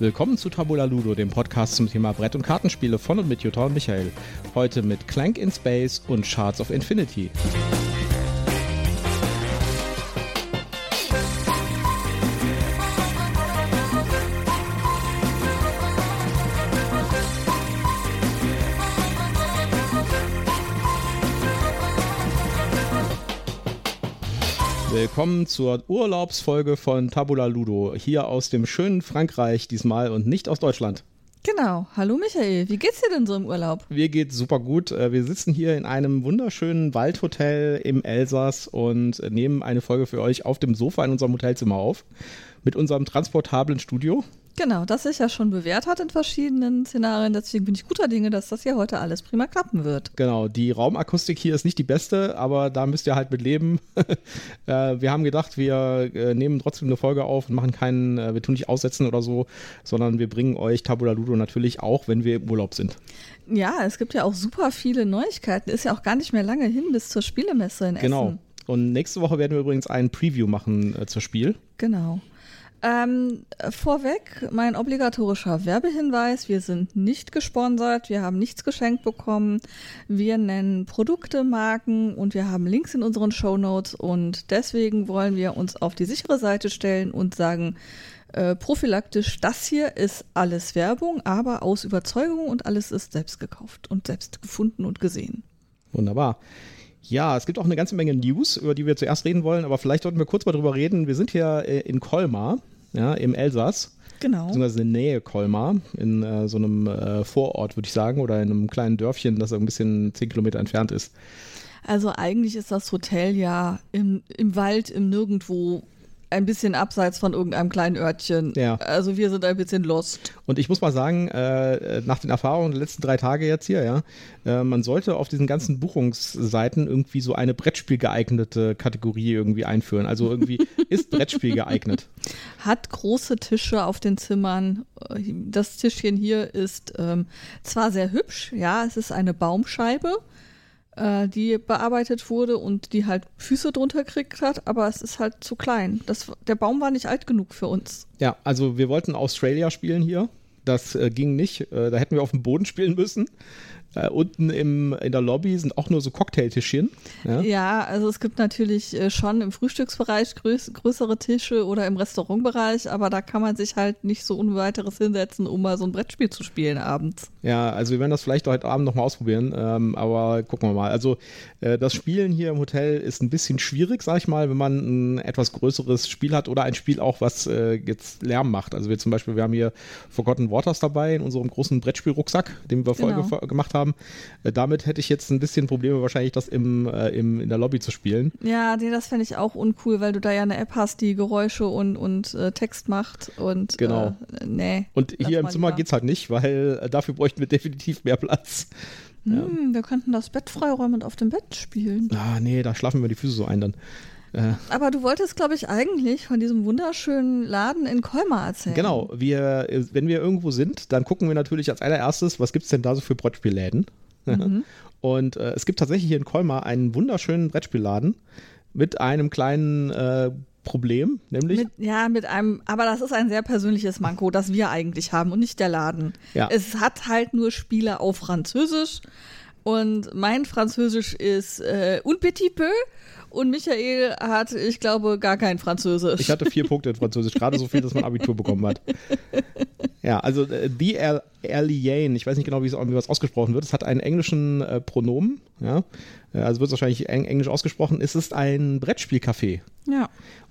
Willkommen zu Tabula Ludo, dem Podcast zum Thema Brett- und Kartenspiele von und mit Jutta und Michael. Heute mit Clank in Space und Shards of Infinity. Willkommen zur Urlaubsfolge von Tabula Ludo, hier aus dem schönen Frankreich diesmal und nicht aus Deutschland. Genau. Hallo Michael, wie geht's dir denn so im Urlaub? Mir geht's super gut. Äh, wir sitzen hier in einem wunderschönen Waldhotel im Elsass und nehmen eine Folge für euch auf dem Sofa in unserem Hotelzimmer auf mit unserem transportablen Studio. Genau, das sich ja schon bewährt hat in verschiedenen Szenarien. Deswegen bin ich guter Dinge, dass das hier heute alles prima klappen wird. Genau, die Raumakustik hier ist nicht die beste, aber da müsst ihr halt mit leben. Äh, wir haben gedacht, wir äh, nehmen trotzdem eine Folge auf und machen keinen, äh, wir tun nicht aussetzen oder so, sondern wir bringen euch Tabula Ludo natürlich auch, wenn wir im Urlaub sind. Ja, es gibt ja auch super viele Neuigkeiten. Ist ja auch gar nicht mehr lange hin bis zur Spielemesse in Essen. Genau. Und nächste Woche werden wir übrigens ein Preview machen äh, zur Spiel. Genau. Ähm, vorweg mein obligatorischer Werbehinweis. Wir sind nicht gesponsert, wir haben nichts geschenkt bekommen. Wir nennen Produkte, Marken und wir haben Links in unseren Show Notes und deswegen wollen wir uns auf die sichere Seite stellen und sagen, äh, prophylaktisch, das hier ist alles Werbung, aber aus Überzeugung und alles ist selbst gekauft und selbst gefunden und gesehen. Wunderbar. Ja, es gibt auch eine ganze Menge News, über die wir zuerst reden wollen, aber vielleicht sollten wir kurz mal drüber reden. Wir sind hier äh, in Colmar, ja, im Elsass. Genau. Beziehungsweise in der Nähe Colmar, in äh, so einem äh, Vorort, würde ich sagen, oder in einem kleinen Dörfchen, das ein bisschen zehn Kilometer entfernt ist. Also eigentlich ist das Hotel ja im, im Wald, im Nirgendwo, ein bisschen abseits von irgendeinem kleinen Örtchen. Ja. Also wir sind ein bisschen lost. Und ich muss mal sagen, äh, nach den Erfahrungen der letzten drei Tage jetzt hier, ja, äh, man sollte auf diesen ganzen Buchungsseiten irgendwie so eine Brettspiel geeignete Kategorie irgendwie einführen. Also irgendwie ist Brettspiel geeignet. Hat große Tische auf den Zimmern. Das Tischchen hier ist ähm, zwar sehr hübsch, ja, es ist eine Baumscheibe, äh, die bearbeitet wurde und die halt Füße drunter gekriegt hat, aber es ist halt zu klein. Das, der Baum war nicht alt genug für uns. Ja, also wir wollten Australia spielen hier. Das äh, ging nicht. Äh, da hätten wir auf dem Boden spielen müssen. Äh, unten im, in der Lobby sind auch nur so Cocktailtischchen. Ja, Ja, also es gibt natürlich äh, schon im Frühstücksbereich größ größere Tische oder im Restaurantbereich, aber da kann man sich halt nicht so ohne weiteres hinsetzen, um mal so ein Brettspiel zu spielen abends. ja also wir werden das vielleicht heute Abend nochmal ausprobieren. Ähm, aber gucken wir mal. Also äh, das Spielen hier im Hotel ist ein bisschen schwierig, sag ich mal, wenn man ein etwas größeres Spiel hat oder ein Spiel auch, was äh, jetzt Lärm macht. Also wir zum Beispiel, wir haben hier Forgotten Waters dabei in unserem großen Brettspielrucksack, den wir vorher Genau. gef- gemacht haben. Äh, damit hätte ich jetzt ein bisschen Probleme wahrscheinlich, das im, äh, im, in der Lobby zu spielen. Ja, nee, das fände ich auch uncool, weil du da ja eine App hast, die Geräusche und, und äh, Text macht und Genau. äh, nee. Und hier im Zimmer lieber. geht's halt nicht, weil äh, dafür bräuchten wir definitiv mehr Platz. Hm, wir könnten das Bett freiräumen und auf dem Bett spielen. Ah, nee, da schlafen wir die Füße so ein dann. Äh, Aber du wolltest, glaube ich, eigentlich von diesem wunderschönen Laden in Colmar erzählen. Genau, wir, wenn wir irgendwo sind, dann gucken wir natürlich als allererstes, was gibt's denn da so für Brettspielläden? Und äh, es gibt tatsächlich hier in Colmar einen wunderschönen Brettspielladen mit einem kleinen äh, Problem, nämlich Mit, ja, mit einem, aber das ist ein sehr persönliches Manko, das wir eigentlich haben und nicht der Laden. Ja. Es hat halt nur Spiele auf Französisch und mein Französisch ist äh, un petit peu und Michael hat, ich glaube, gar kein Französisch. ich hatte vier Punkte in Französisch, gerade so viel, dass man Abitur bekommen hat. Ja, also äh, The Al- Alien, ich weiß nicht genau, wie es ausgesprochen wird, es hat einen englischen äh, Pronomen, ja, Äh, also wird es wahrscheinlich eng, englisch ausgesprochen. Es ist ein Brettspielcafé. ja.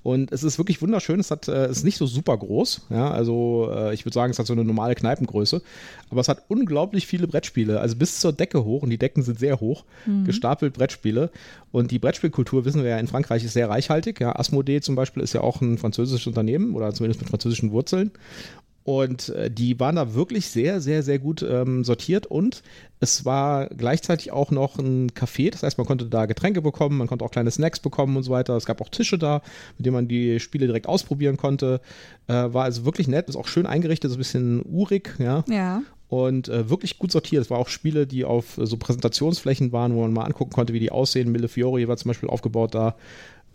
Und es ist wirklich wunderschön. Es hat, äh, es ist nicht so super groß. Ja, also äh, ich würde sagen, es hat so eine normale Kneipengröße. Aber es hat unglaublich viele Brettspiele. Also bis zur Decke hoch. Und die Decken sind sehr hoch. Gestapelt Brettspiele. Und die Brettspielkultur, wissen wir ja, in Frankreich ist sehr reichhaltig. Ja, Asmodee zum Beispiel ist ja auch ein französisches Unternehmen oder zumindest mit französischen Wurzeln. Und äh, die waren da wirklich sehr, sehr, sehr gut ähm, sortiert und es war gleichzeitig auch noch ein Café, das heißt, man konnte da Getränke bekommen, man konnte auch kleine Snacks bekommen und so weiter. Es gab auch Tische da, mit denen man die Spiele direkt ausprobieren konnte. Äh, war also wirklich nett, ist auch schön eingerichtet, so ein bisschen urig, ja. Ja. Und äh, wirklich gut sortiert. Es war auch Spiele, die auf äh, so Präsentationsflächen waren, wo man mal angucken konnte, wie die aussehen. Mille Fiori war zum Beispiel aufgebaut da.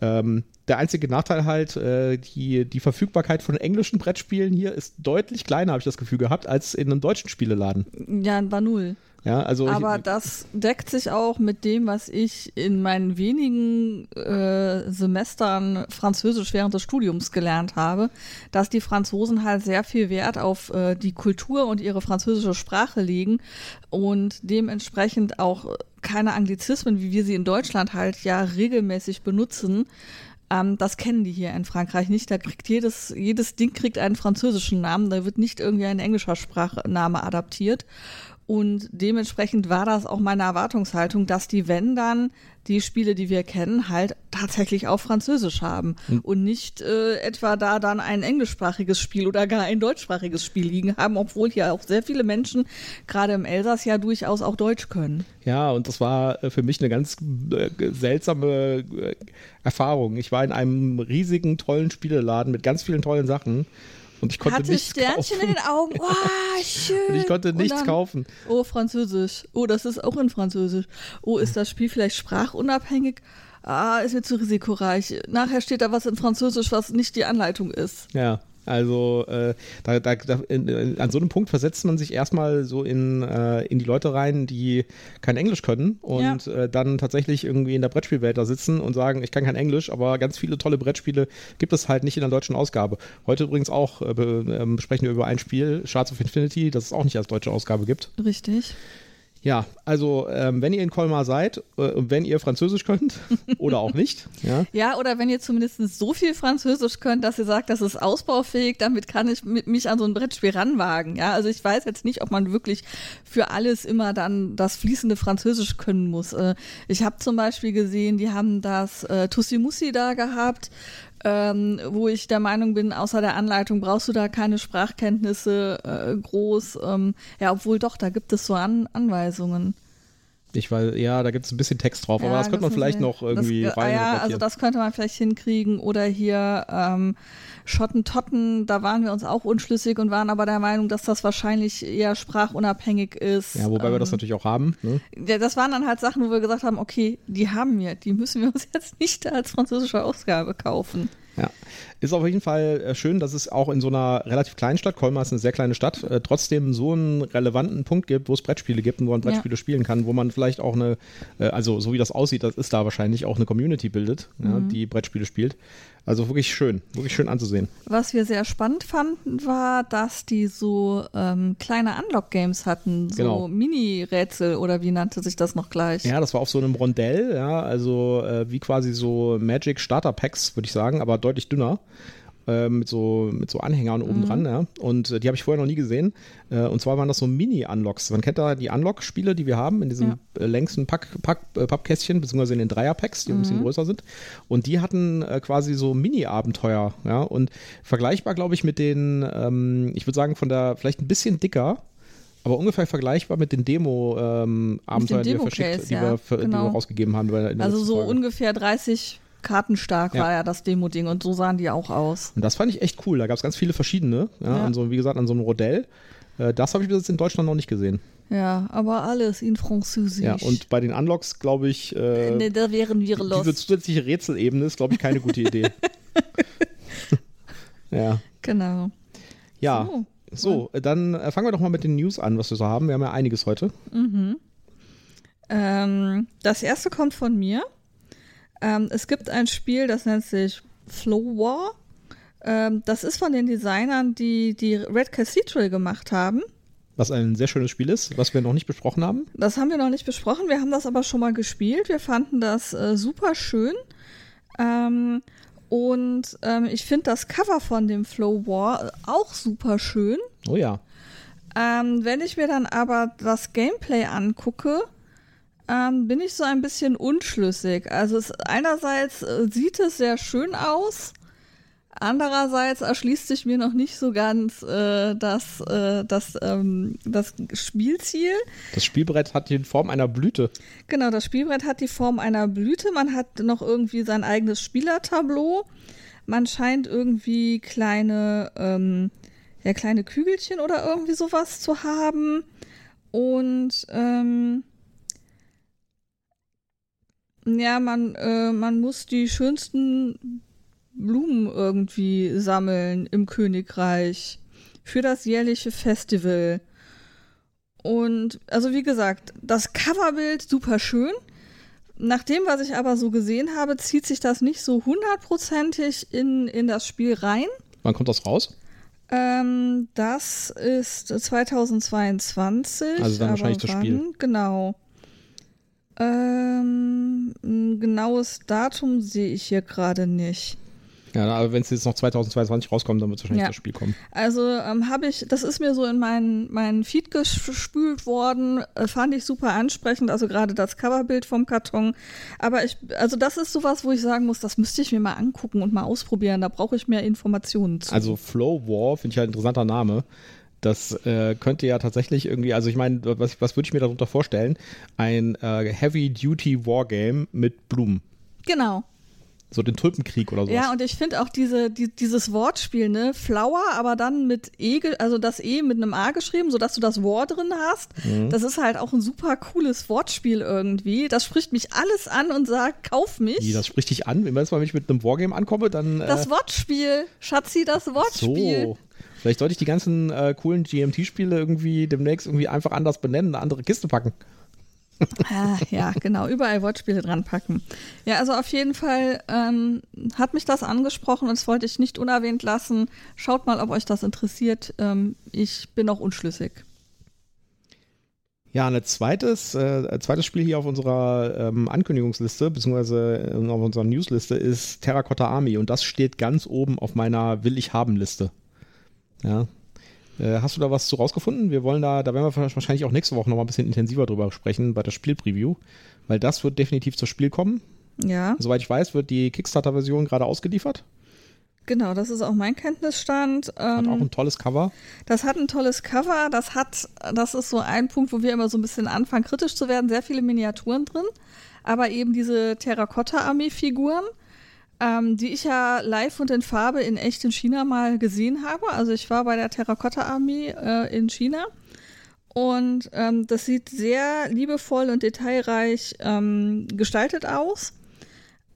Ähm, der einzige Nachteil halt, äh, die, die Verfügbarkeit von englischen Brettspielen hier ist deutlich kleiner, habe ich das Gefühl gehabt, als in einem deutschen Spieleladen. Ja, war null. Ja, also Aber ich, das deckt sich auch mit dem, was ich in meinen wenigen äh, Semestern Französisch während des Studiums gelernt habe, dass die Franzosen halt sehr viel Wert auf äh, die Kultur und ihre französische Sprache legen und dementsprechend auch keine Anglizismen, wie wir sie in Deutschland halt ja regelmäßig benutzen. Ähm, das kennen die hier in Frankreich nicht. Da kriegt jedes, jedes Ding kriegt einen französischen Namen. Da wird nicht irgendwie ein englischer Sprachname adaptiert. Und dementsprechend war das auch meine Erwartungshaltung, dass die, wenn dann die Spiele, die wir kennen, halt tatsächlich auf Französisch haben Hm. und nicht äh, etwa da dann ein englischsprachiges Spiel oder gar ein deutschsprachiges Spiel liegen haben, obwohl hier auch sehr viele Menschen, gerade im Elsass, ja durchaus auch Deutsch können. Ja, und das war äh, für mich eine ganz äh, seltsame äh, Erfahrung. Ich war in einem riesigen, tollen Spieleladen mit ganz vielen tollen Sachen und ich konnte Hatte nichts Sternchen kaufen. in den Augen. Oh, schön. Und ich konnte nichts dann- kaufen. Oh, Französisch. Oh, das ist auch in Französisch. Oh, ist das Spiel vielleicht sprachunabhängig? Ah, ist mir zu risikoreich. Nachher steht da was in Französisch, was nicht die Anleitung ist. Ja, also äh, da, da, da, in, in, an so einem Punkt versetzt man sich erstmal so in, äh, in die Leute rein, die kein Englisch können und äh, dann tatsächlich irgendwie in der Brettspielwelt da sitzen und sagen, ich kann kein Englisch, aber ganz viele tolle Brettspiele gibt es halt nicht in der deutschen Ausgabe. Heute übrigens auch äh, be, ähm, sprechen wir über ein Spiel, Shards of Infinity, das es auch nicht als deutsche Ausgabe gibt. Richtig. Ja, also ähm, wenn ihr in Colmar seid äh, wenn ihr Französisch könnt oder auch nicht, ja, Ja, oder wenn ihr zumindest so viel Französisch könnt, dass ihr sagt, das ist ausbaufähig, damit kann ich mich an so ein Brettspiel ranwagen. Ja, also ich weiß jetzt nicht, ob man wirklich für alles immer dann das fließende Französisch können muss. Äh, ich habe zum Beispiel gesehen, die haben das äh, Tussi Mussi da gehabt. Ähm, wo ich der Meinung bin, außer der Anleitung brauchst du da keine Sprachkenntnisse äh, groß. Ähm, ja, obwohl doch, da gibt es so An Anweisungen. Ich weiß, ja, da gibt es ein bisschen Text drauf, aber das könnte man muss vielleicht noch irgendwie das, rein Ja, also das könnte man vielleicht hinkriegen. Oder hier ähm, Schottentotten, da waren wir uns auch unschlüssig und waren aber der Meinung, dass das wahrscheinlich eher sprachunabhängig ist. Ja, wobei wir das Ähm, natürlich auch haben. Ne? ja, das waren dann halt Sachen, wo wir gesagt haben, okay, die haben wir, die müssen wir uns jetzt nicht als französische Ausgabe kaufen. Ja. Ist auf jeden Fall äh, schön, dass es auch in so einer relativ kleinen Stadt, Colmar ist eine sehr kleine Stadt, äh, trotzdem so einen relevanten Punkt gibt, wo es Brettspiele gibt und wo man Ja. Brettspiele spielen kann, wo man vielleicht auch eine, äh, also so wie das aussieht, das ist da wahrscheinlich auch eine Community bildet, ja, Mhm. die Brettspiele spielt. Also wirklich schön, wirklich schön anzusehen. Was wir sehr spannend fanden, war, dass die so ähm, kleine Unlock-Games hatten, so Genau. Mini-Rätsel oder wie nannte sich das noch gleich? Ja, das war auf so einem Rondell, ja, also äh, wie quasi so Magic Starter Packs, würde ich sagen, aber deutlich dünner. Äh, Mit so, mit so Anhängern oben Mhm. dran, ja. Und äh, die habe ich vorher noch nie gesehen. Äh, und zwar waren das so Mini-Unlocks. Man kennt da die Unlock-Spiele, die wir haben, in diesem äh, längsten Pack, Pack, äh, Pappkästchen, beziehungsweise in den Dreier-Packs, die ein Mhm. bisschen größer sind. Und die hatten quasi so Mini-Abenteuer, ja. Und vergleichbar, glaube ich, mit den, ähm, ich würde sagen, von der, vielleicht ein bisschen dicker, aber ungefähr vergleichbar mit den Demo-Abenteuern, die wir verschickt, die, ja, wir, ver- die genau. wir rausgegeben haben. Also so Folge. ungefähr 30 Karten stark Ja. war ja das Demo-Ding und so sahen die auch aus. Und das fand ich echt cool. Da gab es ganz viele verschiedene. Ja, Ja. An so, wie gesagt, an so einem Rodell. Äh, Das habe ich bis jetzt in Deutschland noch nicht gesehen. Ja, aber alles in Französisch. Ja, und bei den Unlocks, glaube ich, äh, ne, da wären wir diese los. zusätzliche Rätselebene ist, glaube ich, keine gute Idee. ja. Genau. Ja. So. So, äh, dann äh, fangen wir doch mal mit den News an, was wir so haben. Wir haben ja einiges heute. Ähm, das erste kommt von mir. Ähm, es gibt ein Spiel, das nennt sich Flow War. Ähm, das ist von den Designern, die die Red Cathedral gemacht haben. Was ein sehr schönes Spiel ist, was wir noch nicht besprochen haben. Das haben wir noch nicht besprochen. Wir haben das aber schon mal gespielt. Wir fanden das äh, super schön. Ähm, und ähm, ich finde das Cover von dem Flow War auch super schön. Oh ja. Ähm, wenn ich mir dann aber das Gameplay angucke, ähm, bin ich so ein bisschen unschlüssig. Also es, einerseits äh, sieht es sehr schön aus, andererseits erschließt sich mir noch nicht so ganz äh, das, äh, das, ähm, das Spielziel. Das Spielbrett hat die Form einer Blüte. Genau, das Spielbrett hat die Form einer Blüte. Man hat noch irgendwie sein eigenes Spielertableau. Man scheint irgendwie kleine, ähm, ja, kleine Kügelchen oder irgendwie sowas zu haben. Und ähm, Ja, man, äh, man muss die schönsten Blumen irgendwie sammeln im Königreich für das jährliche Festival. Und also wie gesagt, das Coverbild super schön. Nach dem, was ich aber so gesehen habe, zieht sich das nicht so hundertprozentig in, in das Spiel rein. Wann kommt das raus? Ähm, das ist 2022. Also dann wahrscheinlich das Spiel. Genau. Ähm, ein genaues Datum sehe ich hier gerade nicht. Ja, aber wenn es jetzt noch 2022 rauskommt, dann wird wahrscheinlich ja. das Spiel kommen. Also ähm, habe ich, das ist mir so in meinen, meinen Feed gespült worden, äh, fand ich super ansprechend, also gerade das Coverbild vom Karton. Aber ich, also das ist sowas, wo ich sagen muss, das müsste ich mir mal angucken und mal ausprobieren, da brauche ich mehr Informationen zu. Also Flow War finde ich halt ein interessanter Name. Das äh, könnte ja tatsächlich irgendwie, also ich meine, was, was würde ich mir darunter vorstellen? Ein äh, Heavy-Duty Wargame mit Blumen. Genau. So den Tulpenkrieg oder so. Ja, und ich finde auch diese, die, dieses Wortspiel, ne? Flower, aber dann mit E, also das E mit einem A geschrieben, sodass du das Wort drin hast. Mhm. Das ist halt auch ein super cooles Wortspiel irgendwie. Das spricht mich alles an und sagt, kauf mich. Wie, das spricht dich an? Wenn ich mit einem Wargame ankomme, dann. Äh das Wortspiel, Schatzi, das Wortspiel. So. Vielleicht sollte ich die ganzen äh, coolen GMT-Spiele irgendwie demnächst irgendwie einfach anders benennen, eine andere Kiste packen ah, ja, genau, überall Wortspiele dran packen. Ja, also auf jeden Fall ähm, hat mich das angesprochen und das wollte ich nicht unerwähnt lassen. Schaut mal, ob euch das interessiert. Ähm, ich bin noch unschlüssig. Ja, ein zweites, äh, zweites Spiel hier auf unserer ähm, Ankündigungsliste, beziehungsweise auf unserer Newsliste ist Terracotta Army und das steht ganz oben auf meiner Will ich haben Liste. Ja, hast du da was zu rausgefunden? Wir wollen da, da werden wir wahrscheinlich auch nächste Woche noch mal ein bisschen intensiver drüber sprechen bei der Spielpreview, weil das wird definitiv zur Spiel kommen. Ja. Soweit ich weiß, wird die Kickstarter-Version gerade ausgeliefert. Genau, das ist auch mein Kenntnisstand. Hat auch ähm, ein tolles Cover. Das hat ein tolles Cover. Das hat, das ist so ein Punkt, wo wir immer so ein bisschen anfangen, kritisch zu werden. Sehr viele Miniaturen drin, aber eben diese Terrakotta-Armee-Figuren ähm, die ich ja live und in Farbe in echt in China mal gesehen habe. Also ich war bei der Terrakotta-Armee äh, in China. Und ähm, das sieht sehr liebevoll und detailreich ähm, gestaltet aus.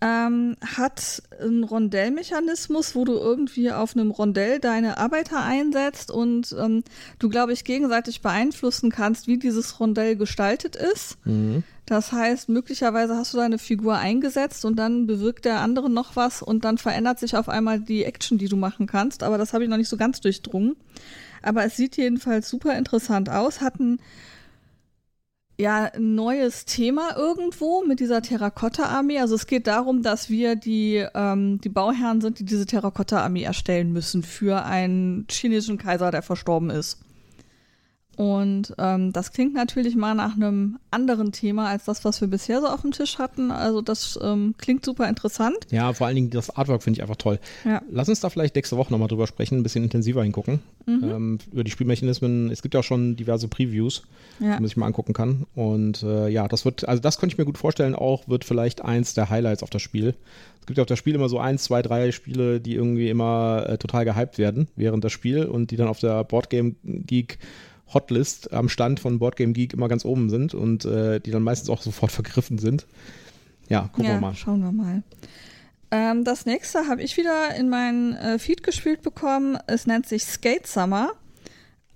Ähm, hat einen Rondellmechanismus, wo du irgendwie auf einem Rondell deine Arbeiter einsetzt und ähm, du, glaube ich, gegenseitig beeinflussen kannst, wie dieses Rondell gestaltet ist. Mhm. Das heißt, möglicherweise hast du deine Figur eingesetzt und dann bewirkt der andere noch was und dann verändert sich auf einmal die Action, die du machen kannst. Aber das habe ich noch nicht so ganz durchdrungen. Aber es sieht jedenfalls super interessant aus. Hat ein ja, ein neues Thema irgendwo mit dieser Terrakotta-Armee. Also es geht darum, dass wir die, ähm, die Bauherren sind, die diese Terrakotta-Armee erstellen müssen für einen chinesischen Kaiser, der verstorben ist. Und ähm, das klingt natürlich mal nach einem anderen Thema als das, was wir bisher so auf dem Tisch hatten. Also das ähm, klingt super interessant. Ja, vor allen Dingen das Artwork finde ich einfach toll. Ja. Lass uns da vielleicht nächste Woche nochmal drüber sprechen, ein bisschen intensiver hingucken. Mhm. Ähm, über die Spielmechanismen. Es gibt ja auch schon diverse Previews, ja. die man sich mal angucken kann. Und äh, ja, das wird, also das könnte ich mir gut vorstellen, auch wird vielleicht eins der Highlights auf das Spiel. Es gibt ja auf das Spiel immer so eins, zwei, drei Spiele, die irgendwie immer äh, total gehypt werden während das Spiel und die dann auf der Boardgame Geek Hotlist am Stand von Boardgame Geek immer ganz oben sind und äh, die dann meistens auch sofort vergriffen sind. Ja, gucken ja, wir mal. Schauen wir mal. Ähm, das nächste habe ich wieder in meinen äh, Feed gespielt bekommen. Es nennt sich Skate Summer.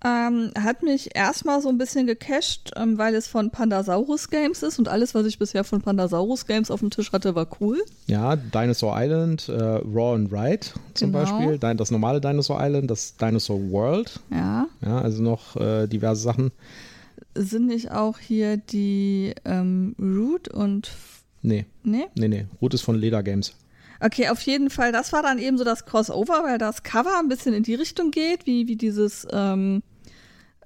Ähm, hat mich erstmal so ein bisschen gecached, ähm, weil es von Pandasaurus Games ist und alles, was ich bisher von Pandasaurus Games auf dem Tisch hatte, war cool. Ja, Dinosaur Island, äh, Raw and Ride zum genau. Beispiel, das normale Dinosaur Island, das Dinosaur World. Ja. Ja, also noch äh, diverse Sachen. Sind nicht auch hier die ähm, Root und. Nee. Nee? Nee, nee. Root ist von Leder Games. Okay, auf jeden Fall, das war dann eben so das Crossover, weil das Cover ein bisschen in die Richtung geht, wie, wie dieses ähm,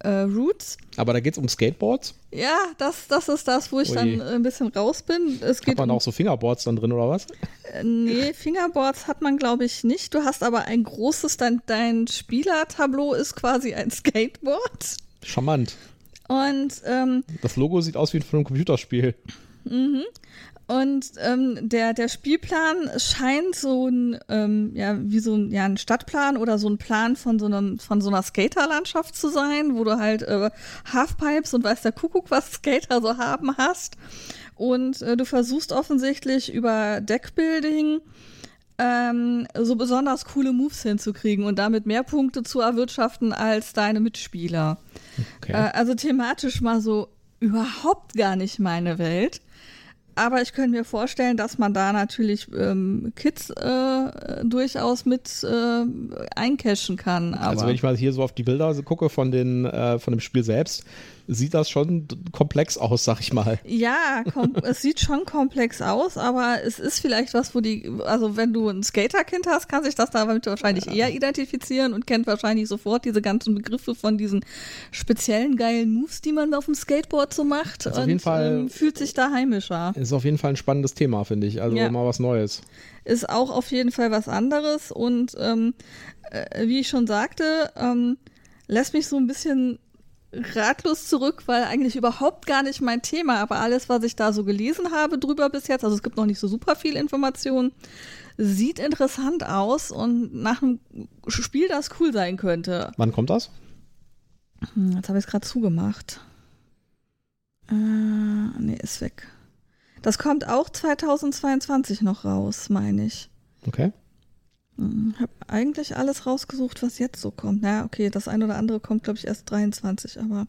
äh, Roots. Aber da geht es um Skateboards? Ja, das, das ist das, wo ich Ui. dann ein bisschen raus bin. Es geht hat man um, auch so Fingerboards dann drin oder was? Äh, nee, Fingerboards hat man glaube ich nicht. Du hast aber ein großes, dein, dein Spielertableau ist quasi ein Skateboard. Charmant. Und ähm, das Logo sieht aus wie von einem Computerspiel. Mhm. Und ähm, der, der Spielplan scheint so ein, ähm, ja, wie so ein, ja, ein Stadtplan oder so ein Plan von so einem, von so einer Skaterlandschaft zu sein, wo du halt äh, Halfpipes und weiß der Kuckuck, was Skater so haben hast. Und äh, du versuchst offensichtlich über Deckbuilding ähm, so besonders coole Moves hinzukriegen und damit mehr Punkte zu erwirtschaften als deine Mitspieler. Okay. Äh, also thematisch mal so überhaupt gar nicht meine Welt. Aber ich könnte mir vorstellen, dass man da natürlich ähm, Kids äh, durchaus mit äh, eincashen kann. Also Aber also wenn ich mal hier so auf die Bilder gucke von, den, äh, von dem Spiel selbst, sieht das schon komplex aus, sag ich mal. Ja, es sieht schon komplex aus, aber es ist vielleicht was, wo die, also wenn du ein Skaterkind hast, kann sich das damit wahrscheinlich eher identifizieren und kennt wahrscheinlich sofort diese ganzen Begriffe von diesen speziellen geilen Moves, die man auf dem Skateboard so macht. Also und auf jeden Fall ähm, fühlt sich da heimischer. Ist auf jeden Fall ein spannendes Thema, finde ich. Also ja. mal was Neues. Ist auch auf jeden Fall was anderes und ähm, äh, wie ich schon sagte, ähm, lässt mich so ein bisschen ratlos zurück, weil eigentlich überhaupt gar nicht mein Thema, aber alles, was ich da so gelesen habe drüber bis jetzt, also es gibt noch nicht so super viel Information, sieht interessant aus und nach einem Spiel, das cool sein könnte. Wann kommt das? Hm, jetzt habe ich es gerade zugemacht. Äh, nee, ist weg. Das kommt auch 2022 noch raus, meine ich. Okay. Hm, habe eigentlich alles rausgesucht, was jetzt so kommt. Na, okay, das eine oder andere kommt, glaube ich, erst 23, aber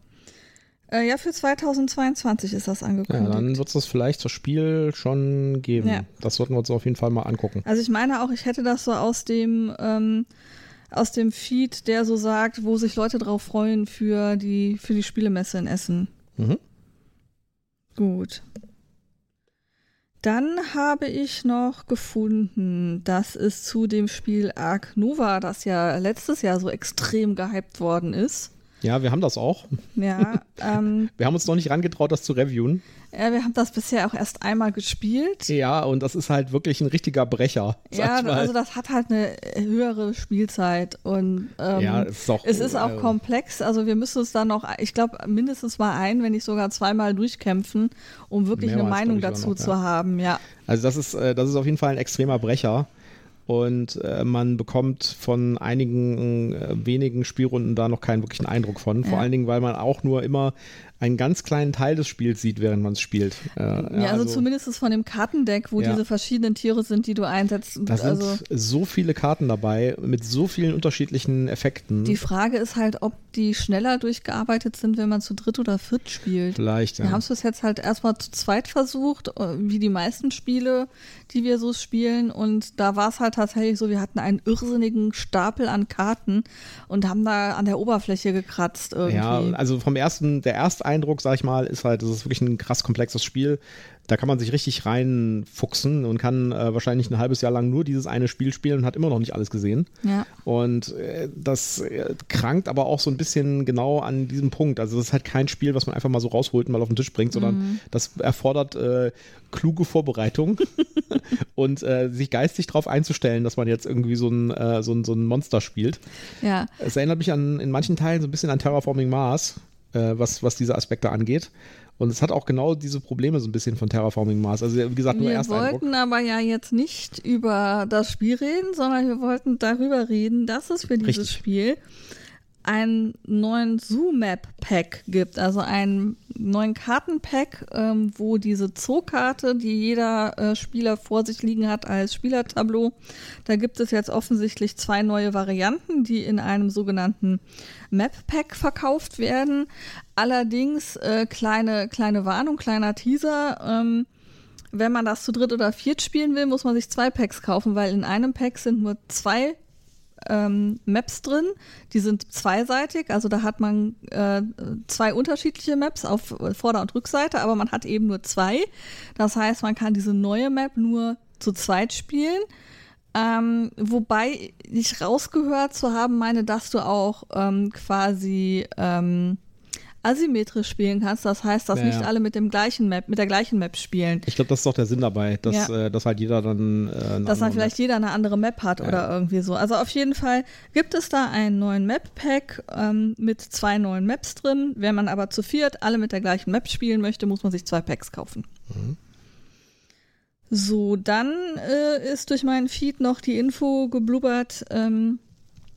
äh, ja, für 2022 ist das angekündigt. Ja, dann wird es das vielleicht das Spiel schon geben. Ja. Das sollten wir uns auf jeden Fall mal angucken. Also ich meine auch, ich hätte das so aus dem ähm, aus dem Feed, der so sagt, wo sich Leute drauf freuen für die für die Spielemesse in Essen. Mhm. Gut. Dann habe ich noch gefunden, dass es zu dem Spiel Ark Nova, das ja letztes Jahr so extrem gehypt worden ist, ja, wir haben das auch. Ja. Ähm, wir haben uns noch nicht rangetraut, das zu reviewen. Ja, wir haben das bisher auch erst einmal gespielt. Ja, und das ist halt wirklich ein richtiger Brecher. Ja, also das hat halt eine höhere Spielzeit und ähm, ja, es ist auch, es ist auch äh, komplex. Also wir müssen uns da noch, ich glaube, mindestens mal ein, wenn nicht sogar zweimal durchkämpfen, um wirklich eine Meinung dazu noch, zu ja. haben. Ja. Also das ist, äh, das ist auf jeden Fall ein extremer Brecher und äh, man bekommt von einigen äh, wenigen Spielrunden da noch keinen wirklichen Eindruck von. Vor allen Dingen, weil man auch nur immer einen ganz kleinen Teil des Spiels sieht, während man es spielt. Äh, ja, also, also, zumindest von dem Kartendeck, wo ja. diese verschiedenen Tiere sind, die du einsetzt. Da also, sind so viele Karten dabei mit so vielen unterschiedlichen Effekten. Die Frage ist halt, ob die schneller durchgearbeitet sind, wenn man zu dritt oder viert spielt. Vielleicht, ja. Wir haben es bis jetzt halt erstmal zu zweit versucht, äh, wie die meisten Spiele, die wir so spielen. Und da war es halt tatsächlich so, wir hatten einen irrsinnigen Stapel an Karten und haben da an der Oberfläche gekratzt irgendwie. Ja, also vom ersten, der erste Eindruck, sag ich mal, ist halt, das ist wirklich ein krass komplexes Spiel. Da kann man sich richtig reinfuchsen und kann äh, wahrscheinlich ein halbes Jahr lang nur dieses eine Spiel spielen und hat immer noch nicht alles gesehen. Ja. Und äh, das äh, krankt aber auch so ein bisschen genau an diesem Punkt. Also das ist halt kein Spiel, was man einfach mal so rausholt und mal auf den Tisch bringt, sondern mhm. das erfordert äh, kluge Vorbereitung und äh, sich geistig darauf einzustellen, dass man jetzt irgendwie so ein, äh, so ein, so ein Monster spielt. Ja. Es erinnert mich an, in manchen Teilen so ein bisschen an Terraforming Mars was, was diese Aspekte angeht. Und es hat auch genau diese Probleme so ein bisschen von Terraforming Mars. Also wie gesagt, nur erst Wir wollten aber ja jetzt nicht über das Spiel reden, sondern wir wollten darüber reden, dass es für dieses Richtig. Spiel einen neuen Zoo-Map-Pack gibt, also einen neuen Kartenpack, ähm, wo diese Zookarte, die jeder äh, Spieler vor sich liegen hat als Spielertableau, da gibt es jetzt offensichtlich zwei neue Varianten, die in einem sogenannten Map-Pack verkauft werden. Allerdings äh, kleine kleine Warnung, kleiner Teaser. Ähm, wenn man das zu dritt oder viert spielen will, muss man sich zwei Packs kaufen, weil in einem Pack sind nur zwei ähm, Maps drin. Die sind zweiseitig, also da hat man äh, zwei unterschiedliche Maps auf Vorder- und Rückseite, aber man hat eben nur zwei. Das heißt, man kann diese neue Map nur zu zweit spielen. Ähm, wobei ich rausgehört zu haben meine, dass du auch ähm, quasi ähm, asymmetrisch spielen kannst. Das heißt, dass ja, nicht alle mit dem gleichen Map, mit der gleichen Map spielen. Ich glaube, das ist doch der Sinn dabei, dass, ja. äh, dass halt jeder dann äh, dass dann vielleicht Map. jeder eine andere Map hat oder irgendwie so. Also auf jeden Fall gibt es da einen neuen Map-Pack ähm, mit zwei neuen Maps drin. Wenn man aber zu viert alle mit der gleichen Map spielen möchte, muss man sich zwei Packs kaufen. Mhm. So, dann äh, ist durch meinen Feed noch die Info geblubbert, ähm,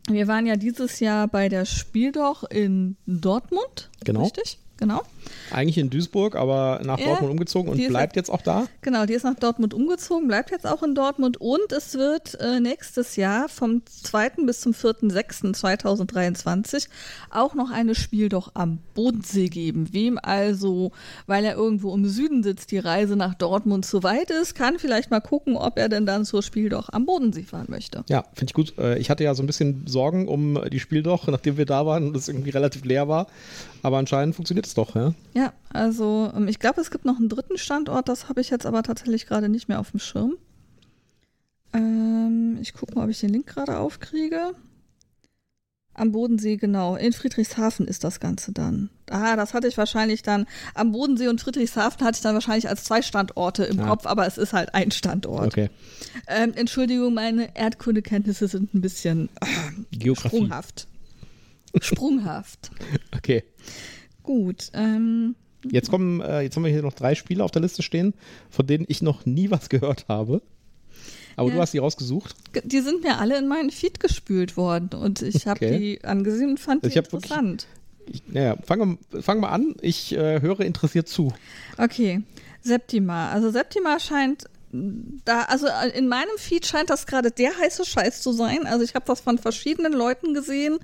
wir waren ja dieses Jahr bei der Spiel doch in Dortmund. Genau. Richtig? Genau. Eigentlich in Duisburg, aber nach Ja, Dortmund umgezogen und bleibt jetzt auch da. Genau, die ist nach Dortmund umgezogen, bleibt jetzt auch in Dortmund und es wird äh, nächstes Jahr vom 2. bis zum 4.6.2023 auch noch eine Spiel doch am Bodensee geben. Wem also, weil er irgendwo im Süden sitzt, die Reise nach Dortmund zu weit ist, kann vielleicht mal gucken, ob er denn dann zur Spiel doch am Bodensee fahren möchte. Ja, finde ich gut. Äh, Ich hatte ja so ein bisschen Sorgen um die Spiel doch, nachdem wir da waren und es irgendwie relativ leer war. Aber anscheinend funktioniert es doch, ja. Ja, also ähm, ich glaube, es gibt noch einen dritten Standort, das habe ich jetzt aber tatsächlich gerade nicht mehr auf dem Schirm. Ähm, ich gucke mal, ob ich den Link gerade aufkriege. Am Bodensee, genau. In Friedrichshafen ist das Ganze dann. Ah, das hatte ich wahrscheinlich dann. Am Bodensee und Friedrichshafen hatte ich dann wahrscheinlich als zwei Standorte im Ah. Kopf, aber es ist halt ein Standort. Okay. Ähm, Entschuldigung, meine Erdkundekenntnisse sind ein bisschen Geografie. sprunghaft. Sprunghaft. Okay. Gut. Ähm, Jetzt kommen, äh, jetzt haben wir hier noch drei Spiele auf der Liste stehen, von denen ich noch nie was gehört habe. Aber Ja. du hast die rausgesucht. Die sind mir alle in meinen Feed gespült worden und ich habe Okay. die angesehen und fand die Ich wirklich- interessant. Ich, naja, fangen wir fang mal an. Ich äh, höre interessiert zu. Okay, Septima. Also Septima scheint da, also in meinem Feed scheint das gerade der heiße Scheiß zu sein. Also ich habe das von verschiedenen Leuten gesehen.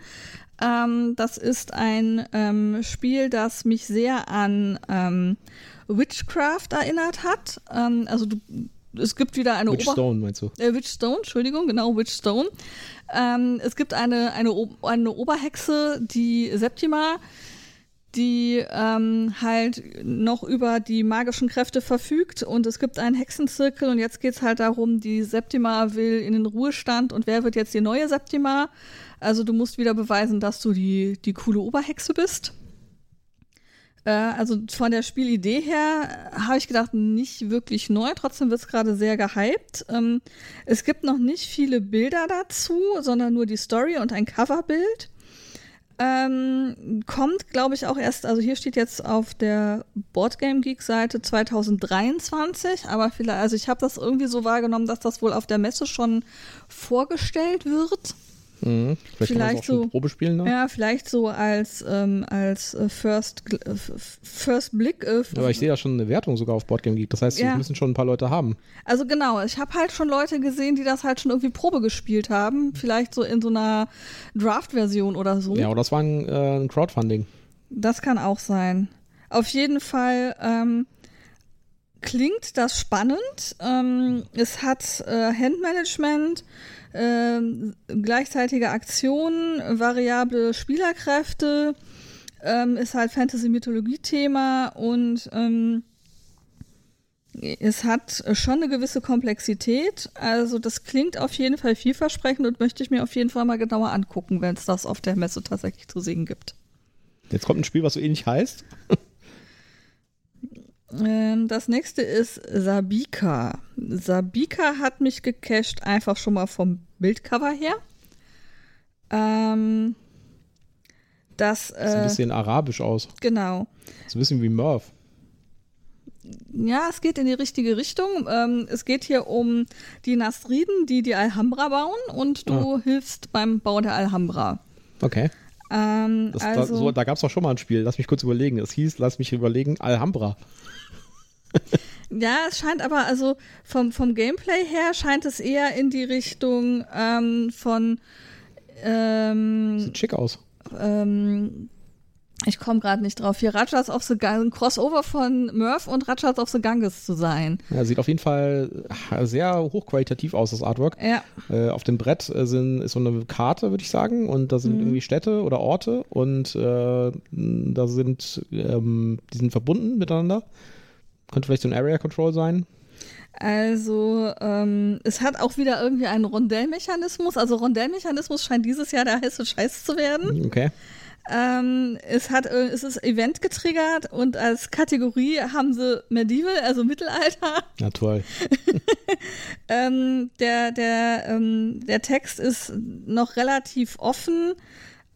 Ähm, das ist ein ähm, Spiel, das mich sehr an ähm, Witchcraft erinnert hat. Ähm, also du, es gibt wieder eine Ober Witchstone meinst du? äh, Witchstone, Entschuldigung, genau, Witchstone. Ähm, es gibt eine, eine, eine Oberhexe, die Septima, die ähm, halt noch über die magischen Kräfte verfügt und es gibt einen Hexenzirkel und jetzt geht's halt darum, die Septima will in den Ruhestand und wer wird jetzt die neue Septima? Also du musst wieder beweisen, dass du die, die coole Oberhexe bist. Äh, also von der Spielidee her habe ich gedacht, nicht wirklich neu, trotzdem wird es gerade sehr gehypt. Ähm, es gibt noch nicht viele Bilder dazu, sondern nur die Story und ein Coverbild. Ähm, kommt, glaube ich, auch erst, also hier steht jetzt auf der Boardgame Geek Seite 2023, aber vielleicht, also ich habe das irgendwie so wahrgenommen, dass das wohl auf der Messe schon vorgestellt wird. Mhm. Vielleicht, Vielleicht so- Probe spielen. Ne? Ja, vielleicht so als, ähm, als äh, First, äh, First Blick. Äh, Aber ich sehe da schon eine Wertung sogar auf Boardgame Geek. Das heißt, Ja. es müssen schon ein paar Leute haben. Also genau, ich habe halt schon Leute gesehen, die das halt schon irgendwie Probe gespielt haben. Vielleicht so in so einer Draft-Version oder so. Ja, oder das war ein, äh, ein Crowdfunding. Das kann auch sein. Auf jeden Fall ähm, klingt das spannend. Ähm, es hat äh, Handmanagement, ähm, gleichzeitige Aktionen, variable Spielerkräfte, ähm, ist halt Fantasy-Mythologie-Thema und ähm, es hat schon eine gewisse Komplexität. Also das klingt auf jeden Fall vielversprechend und möchte ich mir auf jeden Fall mal genauer angucken, wenn es das auf der Messe tatsächlich zu sehen gibt. Jetzt kommt ein Spiel, was so ähnlich heißt. Ähm, das nächste ist Sabika. Sabika hat mich gecached, einfach schon mal vom Bildcover her. Ähm, das, Sieht ein äh, bisschen arabisch aus. genau. So ein bisschen wie Murph. Ja, es geht in die richtige Richtung. Ähm, es geht hier um die Nasriden, die die Alhambra bauen und du hilfst beim Bau der Alhambra. Okay. Ähm, Das, also, da, so, da gab es auch schon mal ein Spiel. Lass mich kurz überlegen. Es hieß, lass mich überlegen, Alhambra. Ja, es scheint aber, also vom, vom Gameplay her scheint es eher in die Richtung ähm, von ähm, Sieht schick aus. ähm, ich komme gerade nicht drauf, hier Rajas of the Ganges, ein Crossover von Murph und Rajas of the Ganges zu sein. Ja, sieht auf jeden Fall äh, sehr hochqualitativ aus, das Artwork. Ja, Äh, auf dem Brett äh, sind, ist so eine Karte, würde ich sagen, und da sind Mhm. irgendwie Städte oder Orte und äh, da sind, ähm, die sind verbunden miteinander. Könnte vielleicht so ein Area Control sein. also ähm, es hat auch wieder irgendwie einen Rondellmechanismus. Also Rondellmechanismus scheint dieses Jahr der heiße Scheiß zu werden. Okay. Ähm, es hat, äh, es ist Event getriggert und als Kategorie haben sie Medieval, also Mittelalter. Na toll. Ähm, der, der, ähm, der Text ist noch relativ offen,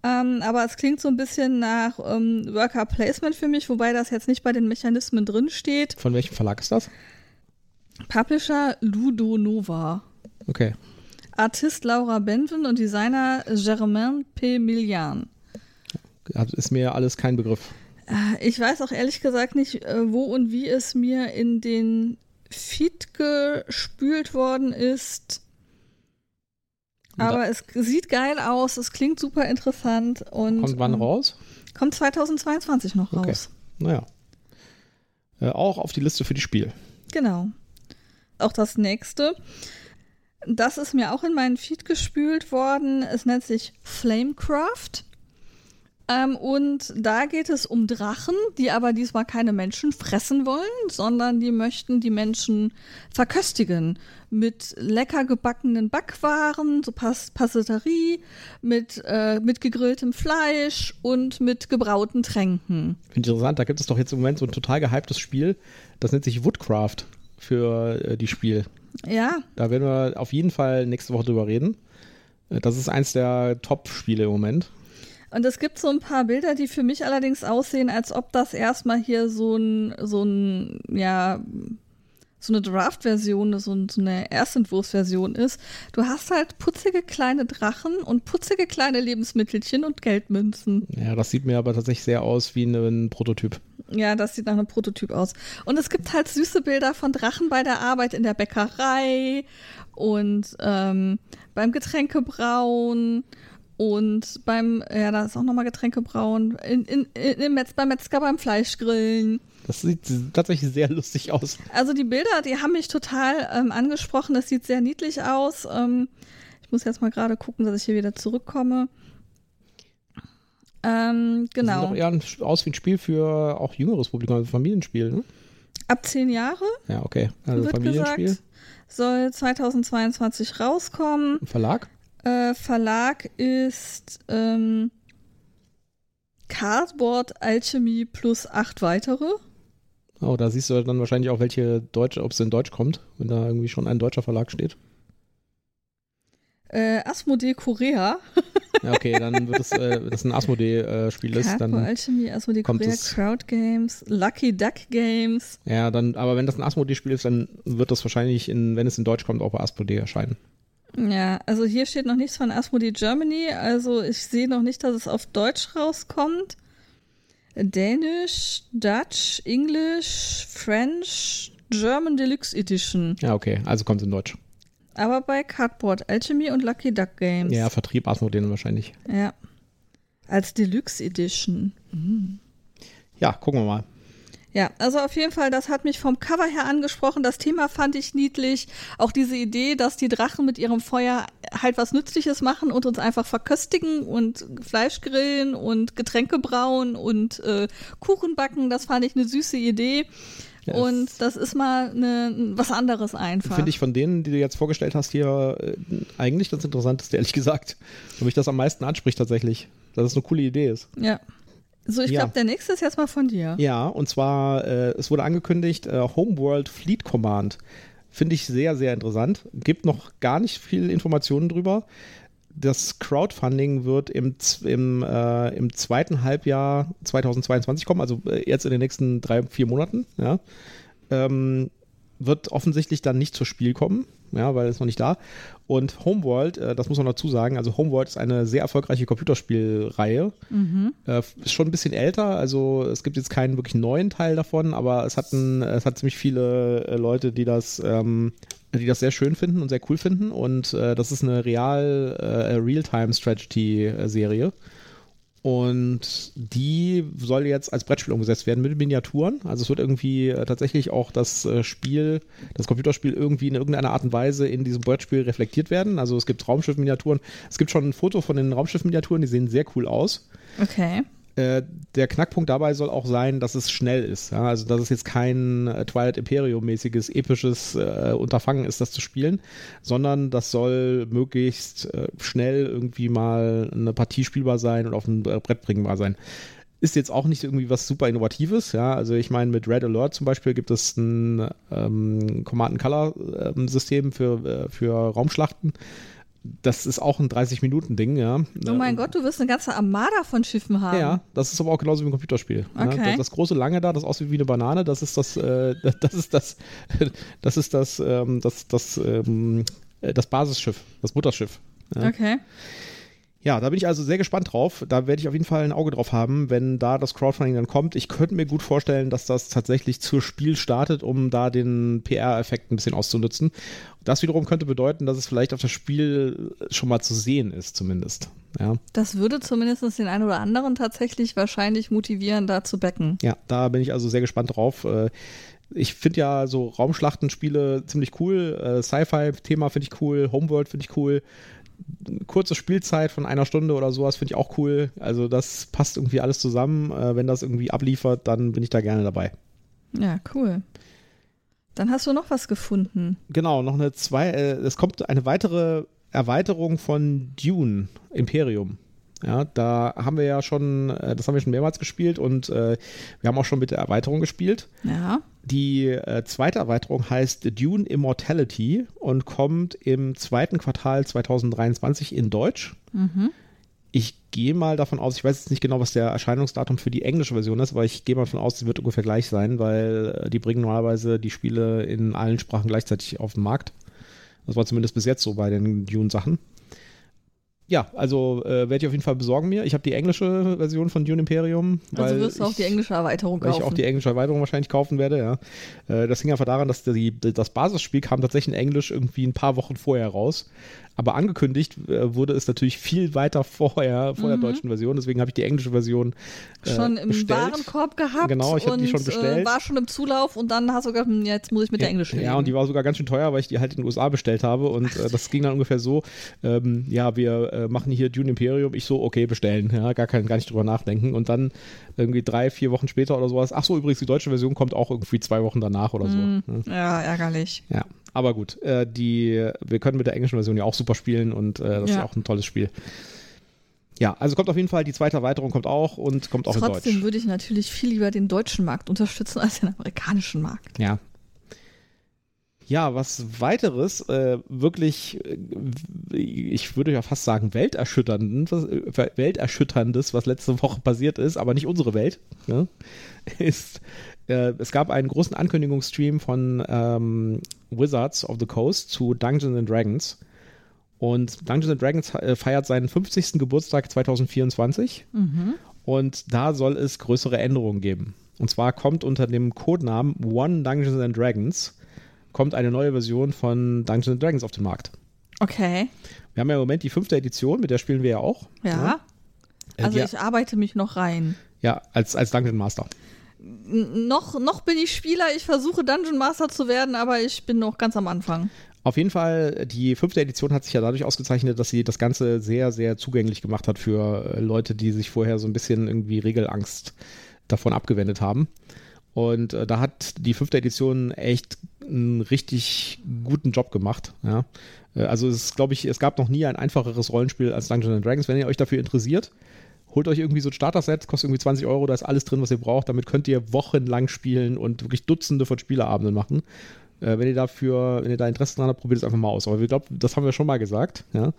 ähm, aber es klingt so ein bisschen nach ähm, Worker Placement für mich, wobei das jetzt nicht bei den Mechanismen drin steht. Von welchem Verlag ist das? Publisher Ludo Nova. Okay. Artist Laura Benven und Designer Germain P. Millian. Ist mir alles kein Begriff. Äh, ich weiß auch ehrlich gesagt nicht, äh, wo und wie es mir in den Feed gespült worden ist. Aber es sieht geil aus, es klingt super interessant und. Kommt wann ähm, raus? Kommt 2022 noch Okay. raus. Naja. Äh, auch auf die Liste für die Spiel. Genau. Auch das nächste. Das ist mir auch in meinen Feed gespült worden. Es nennt sich Flamecraft. Ähm, und da geht es um Drachen, die aber diesmal keine Menschen fressen wollen, sondern die möchten die Menschen verköstigen. Mit lecker gebackenen Backwaren, so Pas Passeterie, mit, äh, mit gegrilltem Fleisch und mit gebrauten Tränken. Finde ich interessant, da gibt es doch jetzt im Moment so ein total gehyptes Spiel, das nennt sich Woodcraft für äh, die Spiel. Ja, Da werden wir auf jeden Fall nächste Woche drüber reden. Äh, Das ist eins der Top-Spiele im Moment. Und es gibt so ein paar Bilder, die für mich allerdings aussehen, als ob das erstmal hier so ein, so ein, ja, so eine Draft-Version, so, ein- so eine Erstentwurfsversion ist. Du hast halt putzige kleine Drachen und putzige kleine Lebensmittelchen und Geldmünzen. Ja, das sieht mir aber tatsächlich sehr aus wie ein Prototyp. Ja, das sieht nach einem Prototyp aus. Und es gibt halt süße Bilder von Drachen bei der Arbeit in der Bäckerei und ähm, beim Getränkebrauen und beim, ja, da ist auch nochmal Getränkebrauen, in, in, in, im Metz, beim Metzger beim Fleischgrillen. Das sieht tatsächlich sehr lustig aus. Also die Bilder, die haben mich total ähm, angesprochen. Das sieht sehr niedlich aus. Ähm, ich muss jetzt mal gerade gucken, dass ich hier wieder zurückkomme. Ähm, Das genau. sieht doch eher ein- aus wie ein Spiel für auch jüngeres Publikum, also Familienspiel, ne? Ab zehn Jahre Ja, okay. Also Familienspiel. gesagt, soll 2022 rauskommen. Verlag? Äh, Verlag ist ähm, Cardboard Alchemy plus acht weitere. Oh, da siehst du dann wahrscheinlich auch, welche Deutsche, ob es in Deutsch kommt, wenn da irgendwie schon ein deutscher Verlag steht. Äh, Asmodee Korea. Ja, okay, dann wird es, äh, das ein Asmodee-Spiel ist, Cardboard dann, Alchemy, Asmodee kommt Korea, es- Crowd Games, Lucky Duck Games. ja, dann, aber wenn das ein Asmodee-Spiel ist, dann wird das wahrscheinlich, in, wenn es in Deutsch kommt, auch bei Asmodee erscheinen. Ja, also hier steht noch nichts von Asmodee Germany, also ich sehe noch nicht, dass es auf Deutsch rauskommt. Dänisch, Dutch, English, French, German Deluxe Edition. Ja, okay, also kommt es in Deutsch. Aber bei Cardboard Alchemy und Lucky Duck Games. Ja, Vertrieb Asmodee wahrscheinlich. Ja. Als Deluxe Edition. Ja, gucken wir mal. Ja, also auf jeden Fall, das hat mich vom Cover her angesprochen. Das Thema fand ich niedlich. Auch diese Idee, dass die Drachen mit ihrem Feuer halt was Nützliches machen und uns einfach verköstigen und Fleisch grillen und Getränke brauen und äh, Kuchen backen, das fand ich eine süße Idee. Ja, und das ist mal eine, was anderes einfach. Finde ich von denen, die du jetzt vorgestellt hast, hier äh, eigentlich das Interessanteste, ehrlich gesagt. Wo mich das am meisten anspricht tatsächlich. Dass es eine coole Idee ist. Ja. So, ich Ja. glaube, der nächste ist jetzt mal von dir. Ja, und zwar, äh, es wurde angekündigt, äh, Homeworld Fleet Command. Finde ich sehr, sehr interessant. Gibt noch gar nicht viel Informationen drüber. Das Crowdfunding wird im, im, äh, im zweiten Halbjahr 2022 kommen, also äh, jetzt in den nächsten drei, vier Monaten. Ja. Ähm, wird offensichtlich dann nicht zur Spiel kommen, ja, weil es noch nicht da. Und Homeworld, äh, das muss man dazu sagen, also Homeworld ist eine sehr erfolgreiche Computerspielreihe. Äh, ist schon ein bisschen älter, also es gibt jetzt keinen wirklich neuen Teil davon, aber es hat, ein, es hat ziemlich viele äh, Leute, die das, ähm, die das sehr schön finden und sehr cool finden. Und äh, das ist eine Real, äh, Real-Time-Strategy-Serie. Und die soll jetzt als Brettspiel umgesetzt werden mit Miniaturen. Also es wird irgendwie äh, tatsächlich auch das äh, Spiel, das Computerspiel irgendwie in irgendeiner Art und Weise in diesem Brettspiel reflektiert werden. Also es gibt Raumschiff-Miniaturen. Es gibt schon ein Foto von den Raumschiff-Miniaturen, die sehen sehr cool aus. Okay. Äh, der Knackpunkt dabei soll auch sein, dass es schnell ist. Ja? Also, dass es jetzt kein äh, Twilight Imperium-mäßiges, episches äh, Unterfangen ist, das zu spielen, sondern das soll möglichst äh, schnell irgendwie mal eine Partie spielbar sein und auf ein äh, Brett bringbar sein. Ist jetzt auch nicht irgendwie was super Innovatives, ja. Also ich meine, mit Red Alert zum Beispiel gibt es ein ähm, Command-and-Color-System für, äh, für Raumschlachten. Das ist auch ein 30-Minuten-Ding, ja. Oh mein Gott, du wirst eine ganze Armada von Schiffen haben. Ja, das ist aber auch genauso wie ein Computerspiel. Okay. Ja, das, das große Lange da, das aussieht wie eine Banane, das ist das, äh, das ist das, das ist das, ähm, das, das, ähm, äh, das Basisschiff, das Mutterschiff. Ja. Okay. Ja, da bin ich also sehr gespannt drauf. Da werde ich auf jeden Fall ein Auge drauf haben, wenn da das Crowdfunding dann kommt. Ich könnte mir gut vorstellen, dass das tatsächlich zur Spiel startet, um da den PR-Effekt ein bisschen auszunutzen. Das wiederum könnte bedeuten, dass es vielleicht auf das Spiel schon mal zu sehen ist, zumindest. Ja. Das würde zumindest den einen oder anderen tatsächlich wahrscheinlich motivieren, da zu backen. Ja, da bin ich also sehr gespannt drauf. Äh, ich finde ja so Raumschlachtenspiele ziemlich cool. Äh, Sci-Fi-Thema finde ich cool. Homeworld finde ich cool kurze Spielzeit von einer Stunde oder sowas finde ich auch cool. Also das passt irgendwie alles zusammen. Äh, wenn das irgendwie abliefert, dann bin ich da gerne dabei. Ja, cool. Dann hast du noch was gefunden. Genau, noch eine zwei. Äh, es kommt eine weitere Erweiterung von Dune Imperium. Ja, da haben wir ja schon, äh, das haben wir schon mehrmals gespielt und äh, wir haben auch schon mit der Erweiterung gespielt. Ja. Die äh, zweite Erweiterung heißt Dune Immortality und kommt im zweiten Quartal 2023 in Deutsch. Mhm. Ich gehe mal davon aus, ich weiß jetzt nicht genau, was der Erscheinungsdatum für die englische Version ist, aber ich gehe mal davon aus, sie wird ungefähr gleich sein, weil äh, die bringen normalerweise die Spiele in allen Sprachen gleichzeitig auf den Markt. Das war zumindest bis jetzt so bei den Dune-Sachen ja, also äh, werde ich auf jeden Fall besorgen mir. Ich habe die englische Version von Dune Imperium. Also wirst du auch die englische Erweiterung kaufen. Weil ich auch die englische Erweiterung wahrscheinlich kaufen werde, ja. Äh, das hing einfach daran, dass die, das Basisspiel kam tatsächlich in Englisch irgendwie ein paar Wochen vorher raus. Aber angekündigt äh, wurde es natürlich viel weiter vorher, vor mhm. der deutschen Version. Deswegen habe ich die englische Version äh, schon im bestellt. Warenkorb gehabt. Genau, ich habe die schon bestellt. Äh, war schon im Zulauf und dann hast du gesagt, hm, jetzt muss ich mit ja, der englischen. Ja, und die war sogar ganz schön teuer, weil ich die halt in den USA bestellt habe. Und äh, das ging dann ungefähr so: ähm, Ja, wir äh, machen hier Dune Imperium. Ich so, okay, bestellen. Ja, gar, kein, gar nicht drüber nachdenken. Und dann irgendwie drei, vier Wochen später oder sowas. Ach so, übrigens, die deutsche Version kommt auch irgendwie zwei Wochen danach oder so. Mhm. Ja, ärgerlich. Ja. Aber gut, äh, die, wir können mit der englischen Version ja auch super spielen und äh, das ja. ist ja auch ein tolles Spiel. Ja, also kommt auf jeden Fall, die zweite Erweiterung kommt auch und kommt auch Trotzdem in Deutsch. Trotzdem würde ich natürlich viel lieber den deutschen Markt unterstützen als den amerikanischen Markt. Ja. Ja, was weiteres, äh, wirklich, äh, ich würde ja fast sagen, welterschütterndes, äh, welterschütterndes, was letzte Woche passiert ist, aber nicht unsere Welt, ne, ist äh, es gab einen großen Ankündigungsstream von ähm, Wizards of the Coast zu Dungeons and Dragons. Und Dungeons and Dragons äh, feiert seinen 50. Geburtstag 2024. Mhm. Und da soll es größere Änderungen geben. Und zwar kommt unter dem Codenamen One Dungeons and Dragons kommt eine neue Version von Dungeons and Dragons auf den Markt. Okay. Wir haben ja im Moment die fünfte Edition, mit der spielen wir ja auch. Ja. ja. Äh, also ich arbeite mich noch rein. Ja, als, als Dungeon Master noch, noch bin ich Spieler, ich versuche Dungeon Master zu werden, aber ich bin noch ganz am Anfang. Auf jeden Fall, die fünfte Edition hat sich ja dadurch ausgezeichnet, dass sie das Ganze sehr, sehr zugänglich gemacht hat für äh, Leute, die sich vorher so ein bisschen irgendwie Regelangst davon abgewendet haben. Und äh, da hat die fünfte Edition echt einen richtig guten Job gemacht. Ja. Äh, also es glaube ich, es gab noch nie ein einfacheres Rollenspiel als Dungeons Dragons. Wenn ihr euch dafür interessiert, holt euch irgendwie so ein Starter-Set, kostet irgendwie 20 Euro, da ist alles drin, was ihr braucht. Damit könnt ihr wochenlang spielen und wirklich Dutzende von Spieleabenden machen. Äh, wenn ihr dafür, wenn ihr da Interesse dran habt, probiert es einfach mal aus. Aber ich glaube, das haben wir schon mal gesagt. Ja.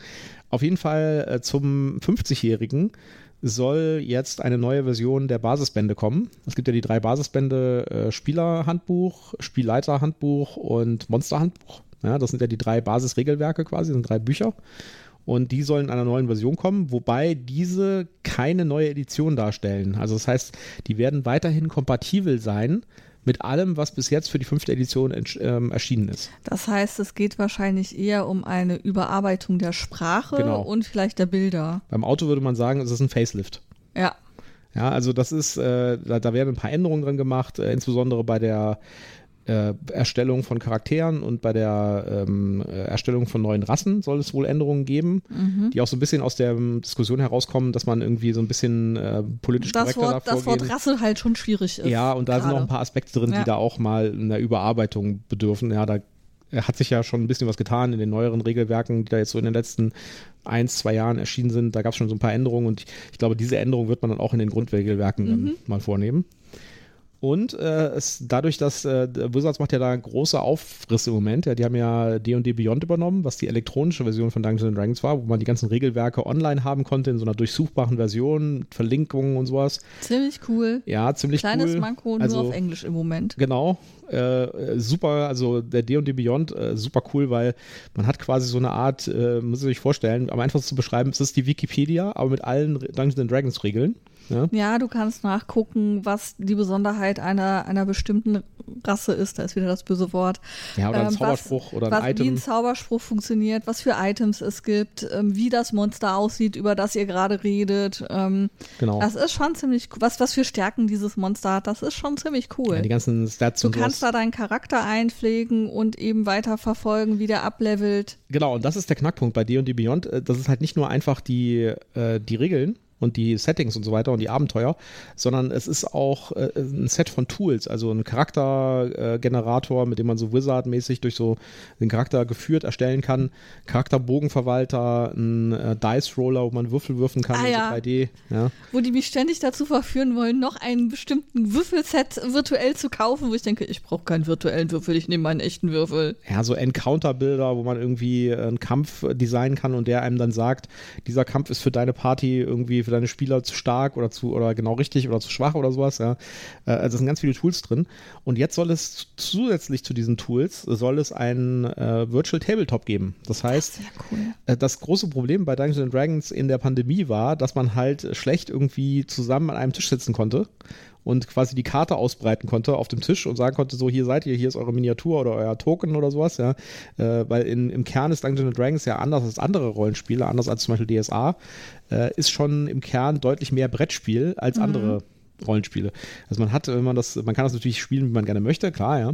Auf jeden Fall äh, zum 50-Jährigen soll jetzt eine neue Version der Basisbände kommen. Es gibt ja die drei Basisbände äh, Spielerhandbuch, Spielleiterhandbuch und Monsterhandbuch. Ja, das sind ja die drei Basisregelwerke quasi, sind drei Bücher und die sollen in einer neuen Version kommen, wobei diese keine neue Edition darstellen. Also das heißt, die werden weiterhin kompatibel sein mit allem, was bis jetzt für die fünfte Edition ähm, erschienen ist. Das heißt, es geht wahrscheinlich eher um eine Überarbeitung der Sprache genau. und vielleicht der Bilder. Beim Auto würde man sagen, es ist ein Facelift. Ja. Ja, also das ist, äh, da, da, werden ein paar Änderungen drin gemacht, äh, insbesondere bei der äh, Erstellung von Charakteren und bei der ähm, äh, Erstellung von neuen Rassen soll es wohl Änderungen geben, mhm. die auch so ein bisschen aus der Diskussion herauskommen, dass man irgendwie so ein bisschen äh, politisch das korrekter Wort, Das Wort Rasse halt schon schwierig ist. Ja, und da gerade. sind noch ein paar Aspekte drin, ja. die da auch mal einer Überarbeitung bedürfen. Ja, da hat sich ja schon ein bisschen was getan in den neueren Regelwerken, die da jetzt so in den letzten ein, zwei Jahren erschienen sind. Da gab es schon so ein paar Änderungen und ich, ich glaube, diese Änderungen wird man dann auch in den Grundregelwerken mhm. mal vornehmen. Und äh, es, dadurch, dass äh, Wizards macht ja da große Aufrisse im Moment. Ja, die haben ja D&D Beyond übernommen, was die elektronische Version von Dungeons Dragons war, wo man die ganzen Regelwerke online haben konnte in so einer durchsuchbaren Version, Verlinkungen und sowas. Ziemlich cool. Ja, ziemlich Kleines cool. Manko nur also, auf Englisch im Moment. Genau. Äh, super, also der D&D Beyond, äh, super cool, weil man hat quasi so eine Art, äh, muss ich sich vorstellen, am einfachsten zu beschreiben, es ist die Wikipedia, aber mit allen Dungeons Dragons Regeln. Ja? ja, du kannst nachgucken, was die Besonderheit einer, einer bestimmten Rasse ist. Da ist wieder das böse Wort. Ja, oder ein ähm, Zauberspruch was, oder ein was, Item. Wie ein Zauberspruch funktioniert, was für Items es gibt, ähm, wie das Monster aussieht, über das ihr gerade redet. Ähm, genau. Das ist schon ziemlich was, was für Stärken dieses Monster hat. Das ist schon ziemlich cool. Ja, die ganzen Stats Du und kannst da deinen Charakter einpflegen und eben weiter verfolgen, wie der ablevelt. Genau, und das ist der Knackpunkt bei D&D Beyond. Äh, das ist halt nicht nur einfach die, äh, die Regeln, und die Settings und so weiter und die Abenteuer, sondern es ist auch äh, ein Set von Tools, also ein Charaktergenerator, äh, mit dem man so Wizard-mäßig durch so den Charakter geführt erstellen kann, Charakterbogenverwalter, ein äh, Dice-Roller, wo man Würfel würfen kann ah, in ja. so 3D. Ja. Wo die mich ständig dazu verführen wollen, noch einen bestimmten Würfelset virtuell zu kaufen, wo ich denke, ich brauche keinen virtuellen Würfel, ich nehme meinen echten Würfel. Ja, so Encounter-Bilder, wo man irgendwie einen Kampf designen kann und der einem dann sagt, dieser Kampf ist für deine Party irgendwie für deine Spieler zu stark oder zu oder genau richtig oder zu schwach oder sowas. Ja. Äh, also es sind ganz viele Tools drin. Und jetzt soll es zusätzlich zu diesen Tools soll es ein äh, Virtual Tabletop geben. Das heißt, das, cool. äh, das große Problem bei Dungeons Dragons in der Pandemie war, dass man halt schlecht irgendwie zusammen an einem Tisch sitzen konnte und quasi die Karte ausbreiten konnte auf dem Tisch und sagen konnte, so hier seid ihr, hier ist eure Miniatur oder euer Token oder sowas, ja. Äh, weil in, im Kern ist Dungeons Dragons ja anders als andere Rollenspiele, anders als zum Beispiel DSA, äh, ist schon im Kern deutlich mehr Brettspiel als mhm. Rollenspiele. Also man hat, wenn man das, man kann das natürlich spielen, wie man gerne möchte, klar, ja.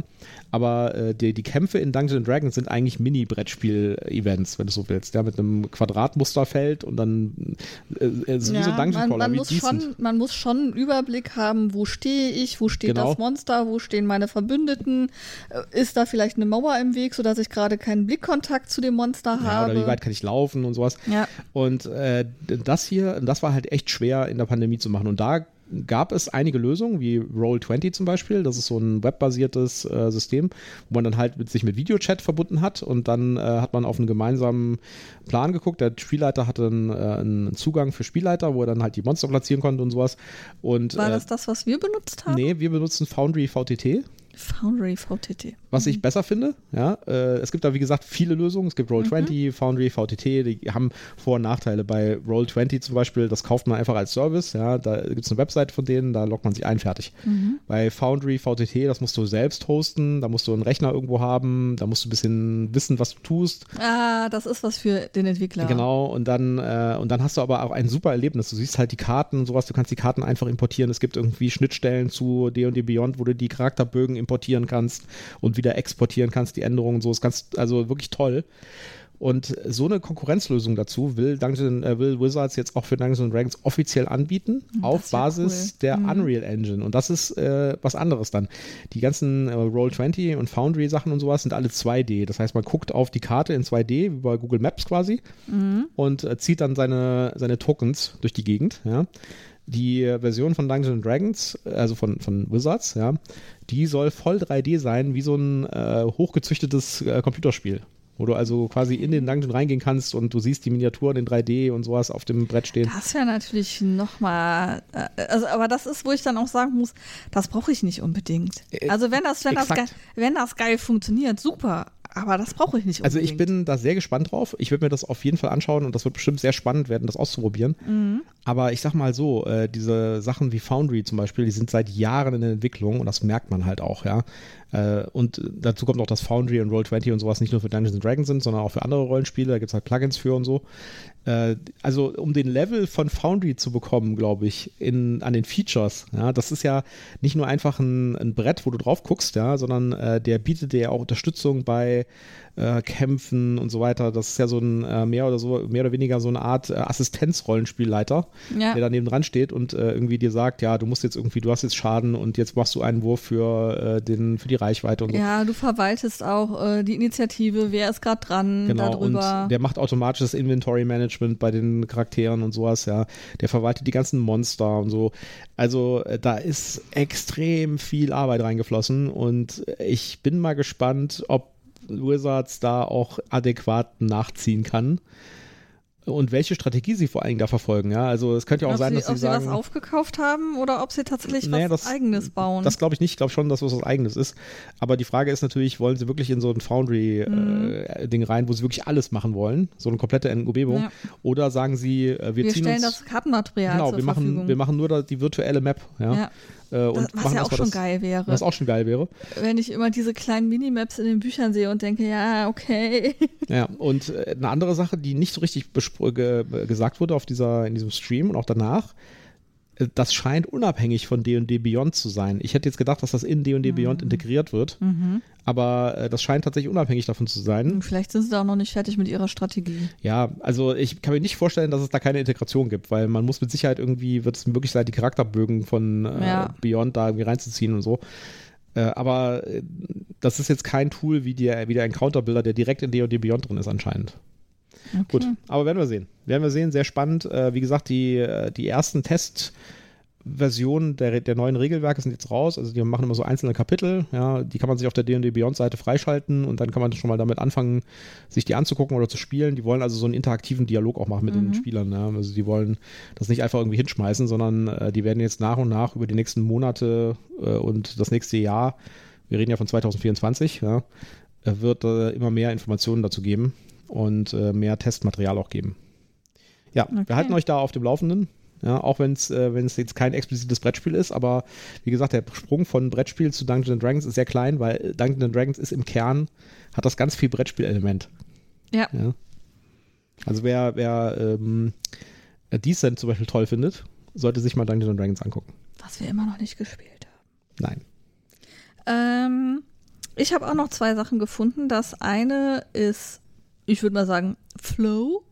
Aber äh, die, die Kämpfe in Dungeons Dragons sind eigentlich Mini-Brettspiel-Events, wenn du so willst, ja, mit einem Quadratmusterfeld und dann äh, äh, so ja, so Dungeon man, man muss schon, Man muss schon einen Überblick haben, wo stehe ich, wo steht genau. das Monster, wo stehen meine Verbündeten, äh, ist da vielleicht eine Mauer im Weg, sodass ich gerade keinen Blickkontakt zu dem Monster ja, habe. Oder wie weit kann ich laufen und sowas. Ja. Und äh, das hier, das war halt echt schwer in der Pandemie zu machen. Und da gab es einige Lösungen, wie Roll20 zum Beispiel. Das ist so ein webbasiertes äh, System, wo man dann halt mit sich mit Videochat verbunden hat und dann äh, hat man auf einen gemeinsamen Plan geguckt. Der Spielleiter hatte einen, äh, einen, Zugang für Spielleiter, wo er dann halt die Monster platzieren konnte und sowas. Und, War das äh, das, was wir benutzt haben? Nee, wir benutzen Foundry VTT. Foundry VTT. Was ich mhm. besser finde, ja, äh, es gibt da wie gesagt viele Lösungen. Es gibt Roll20, mhm. Foundry, VTT, die haben Vor- und Nachteile. Bei Roll20 zum Beispiel, das kauft man einfach als Service, ja, da gibt es eine Website von denen, da loggt man sich ein, fertig. Mhm. Bei Foundry, VTT, das musst du selbst hosten, da musst du einen Rechner irgendwo haben, da musst du ein bisschen wissen, was du tust. Ah, das ist was für den Entwickler. Genau, und dann, äh, und dann hast du aber auch ein super Erlebnis. Du siehst halt die Karten und sowas, du kannst die Karten einfach importieren. Es gibt irgendwie Schnittstellen zu D&D Beyond, wo du die Charakterbögen importieren kannst und wieder exportieren kannst, die Änderungen und so. Ist ganz, also wirklich toll. Und so eine Konkurrenzlösung dazu will, Dungeon, äh, will Wizards jetzt auch für Dungeons Dragons offiziell anbieten, das auf Basis cool. der mhm. Unreal Engine. Und das ist äh, was anderes dann. Die ganzen äh, Roll20 und Foundry Sachen und sowas sind alle 2D. Das heißt, man guckt auf die Karte in 2D, wie bei Google Maps quasi, mhm. und äh, zieht dann seine, seine Tokens durch die Gegend. Ja die Version von Dungeons Dragons, also von, von Wizards, ja, die soll voll 3D sein, wie so ein äh, hochgezüchtetes äh, Computerspiel. Wo du also quasi in den Dungeon reingehen kannst und du siehst die Miniaturen in 3D und sowas auf dem Brett stehen. Das wäre natürlich nochmal, äh, also, aber das ist, wo ich dann auch sagen muss, das brauche ich nicht unbedingt. Äh, also wenn das, wenn das, geil, wenn das geil funktioniert, super aber das brauche ich nicht. Unbedingt. Also ich bin da sehr gespannt drauf. Ich würde mir das auf jeden Fall anschauen und das wird bestimmt sehr spannend werden, das auszuprobieren. Mhm. Aber ich sag mal so, äh, diese Sachen wie Foundry zum Beispiel, die sind seit Jahren in der Entwicklung und das merkt man halt auch, ja. Äh, und dazu kommt noch, dass Foundry und Roll20 und sowas nicht nur für Dungeons Dragons sind, sondern auch für andere Rollenspiele. Da gibt es halt Plugins für und so. Äh, also, um den Level von Foundry zu bekommen, glaube ich, in, an den Features, ja, das ist ja nicht nur einfach ein, ein Brett, wo du drauf guckst, ja, sondern äh, der bietet dir ja auch Unterstützung bei äh, Kämpfen und so weiter. Das ist ja so ein äh, mehr oder so, mehr oder weniger so eine Art äh, Assistenzrollenspielleiter, ja. der daneben dran steht und äh, irgendwie dir sagt, ja, du musst jetzt irgendwie, du hast jetzt Schaden und jetzt machst du einen Wurf für äh, den, für die Reichweite und so. Ja, du verwaltest auch äh, die Initiative, wer ist gerade dran genau, darüber. Und der macht automatisches Inventory Management bei den Charakteren und sowas, ja. Der verwaltet die ganzen Monster und so. Also da ist extrem viel Arbeit reingeflossen und ich bin mal gespannt, ob Wizards da auch adäquat nachziehen kann. und welche Strategie sie vor allen Dingen da verfolgen. Ja, also es könnte ja auch ob sein, sie, dass sie ob sagen, sie was aufgekauft haben oder ob sie tatsächlich Naja, was das- Eigenes bauen. Das glaube ich nicht. Ich glaube schon, dass es was Eigenes ist. Aber die Frage ist natürlich, wollen sie wirklich in so ein Foundry-Ding rein, wo sie wirklich alles machen wollen? So eine komplette Umgebung? Ja. Oder sagen sie, äh, wir, wir ziehen stellen uns. das Kartenmaterial genau, zur wir Verfügung. machen, wir machen nur die virtuelle Map. Ja. ja, Äh, und was machen ja auch schon das, geil wäre. Was auch schon geil wäre. wenn ich immer diese kleinen Minimaps in den Büchern sehe und denke, ja, okay. Ja, und äh, eine andere Sache, die nicht so richtig gesagt wurde auf dieser, in diesem Stream und auch danach, das scheint unabhängig von D&D Beyond zu sein. Ich hätte jetzt gedacht, dass das in D&D Beyond integriert wird, aber äh, das scheint tatsächlich unabhängig davon zu sein. Vielleicht sind sie da auch noch nicht fertig mit ihrer Strategie. Ja, also ich kann mir nicht vorstellen, dass es da keine Integration gibt, weil man muss mit Sicherheit irgendwie, wird es möglich sein, die Charakterbögen von äh, Ja. Beyond da irgendwie reinzuziehen und so. Äh, aber äh, das ist jetzt kein Tool wie der, wie der Encounter-Builder, der direkt in D&D Beyond drin ist anscheinend. Okay. Gut, aber werden wir sehen. Werden wir sehen, sehr spannend. Äh, wie gesagt, die, äh, die ersten Testversionen der, der neuen Regelwerke sind jetzt raus. Also die machen immer so einzelne Kapitel. Ja, die kann man sich auf der D&D Beyond-Seite freischalten und dann kann man schon mal damit anfangen, sich die anzugucken oder zu spielen. Die wollen also so einen interaktiven Dialog auch machen mit den Spielern. Ja. Also die wollen das nicht einfach irgendwie hinschmeißen, sondern äh, die werden jetzt nach und nach über die nächsten Monate äh, und das nächste Jahr, wir reden ja von 2024, ja, äh, wird äh, immer mehr Informationen dazu geben und äh, mehr Testmaterial auch geben. Ja, Okay. wir halten euch da auf dem Laufenden. Ja, auch wenn es äh, wenn es jetzt kein explizites Brettspiel ist, aber wie gesagt, der Sprung von Brettspiel zu Dungeons and Dragons ist sehr klein, weil Dungeons and Dragons ist im Kern, hat das ganz viel Brettspielelement. Ja. Ja. Also wer, wer ähm, Decent zum Beispiel toll findet, sollte sich mal Dungeons and Dragons angucken. Was wir immer noch nicht gespielt haben. Nein. Ähm, ich habe auch noch zwei Sachen gefunden. Das eine ist, ich würde mal sagen, Flow.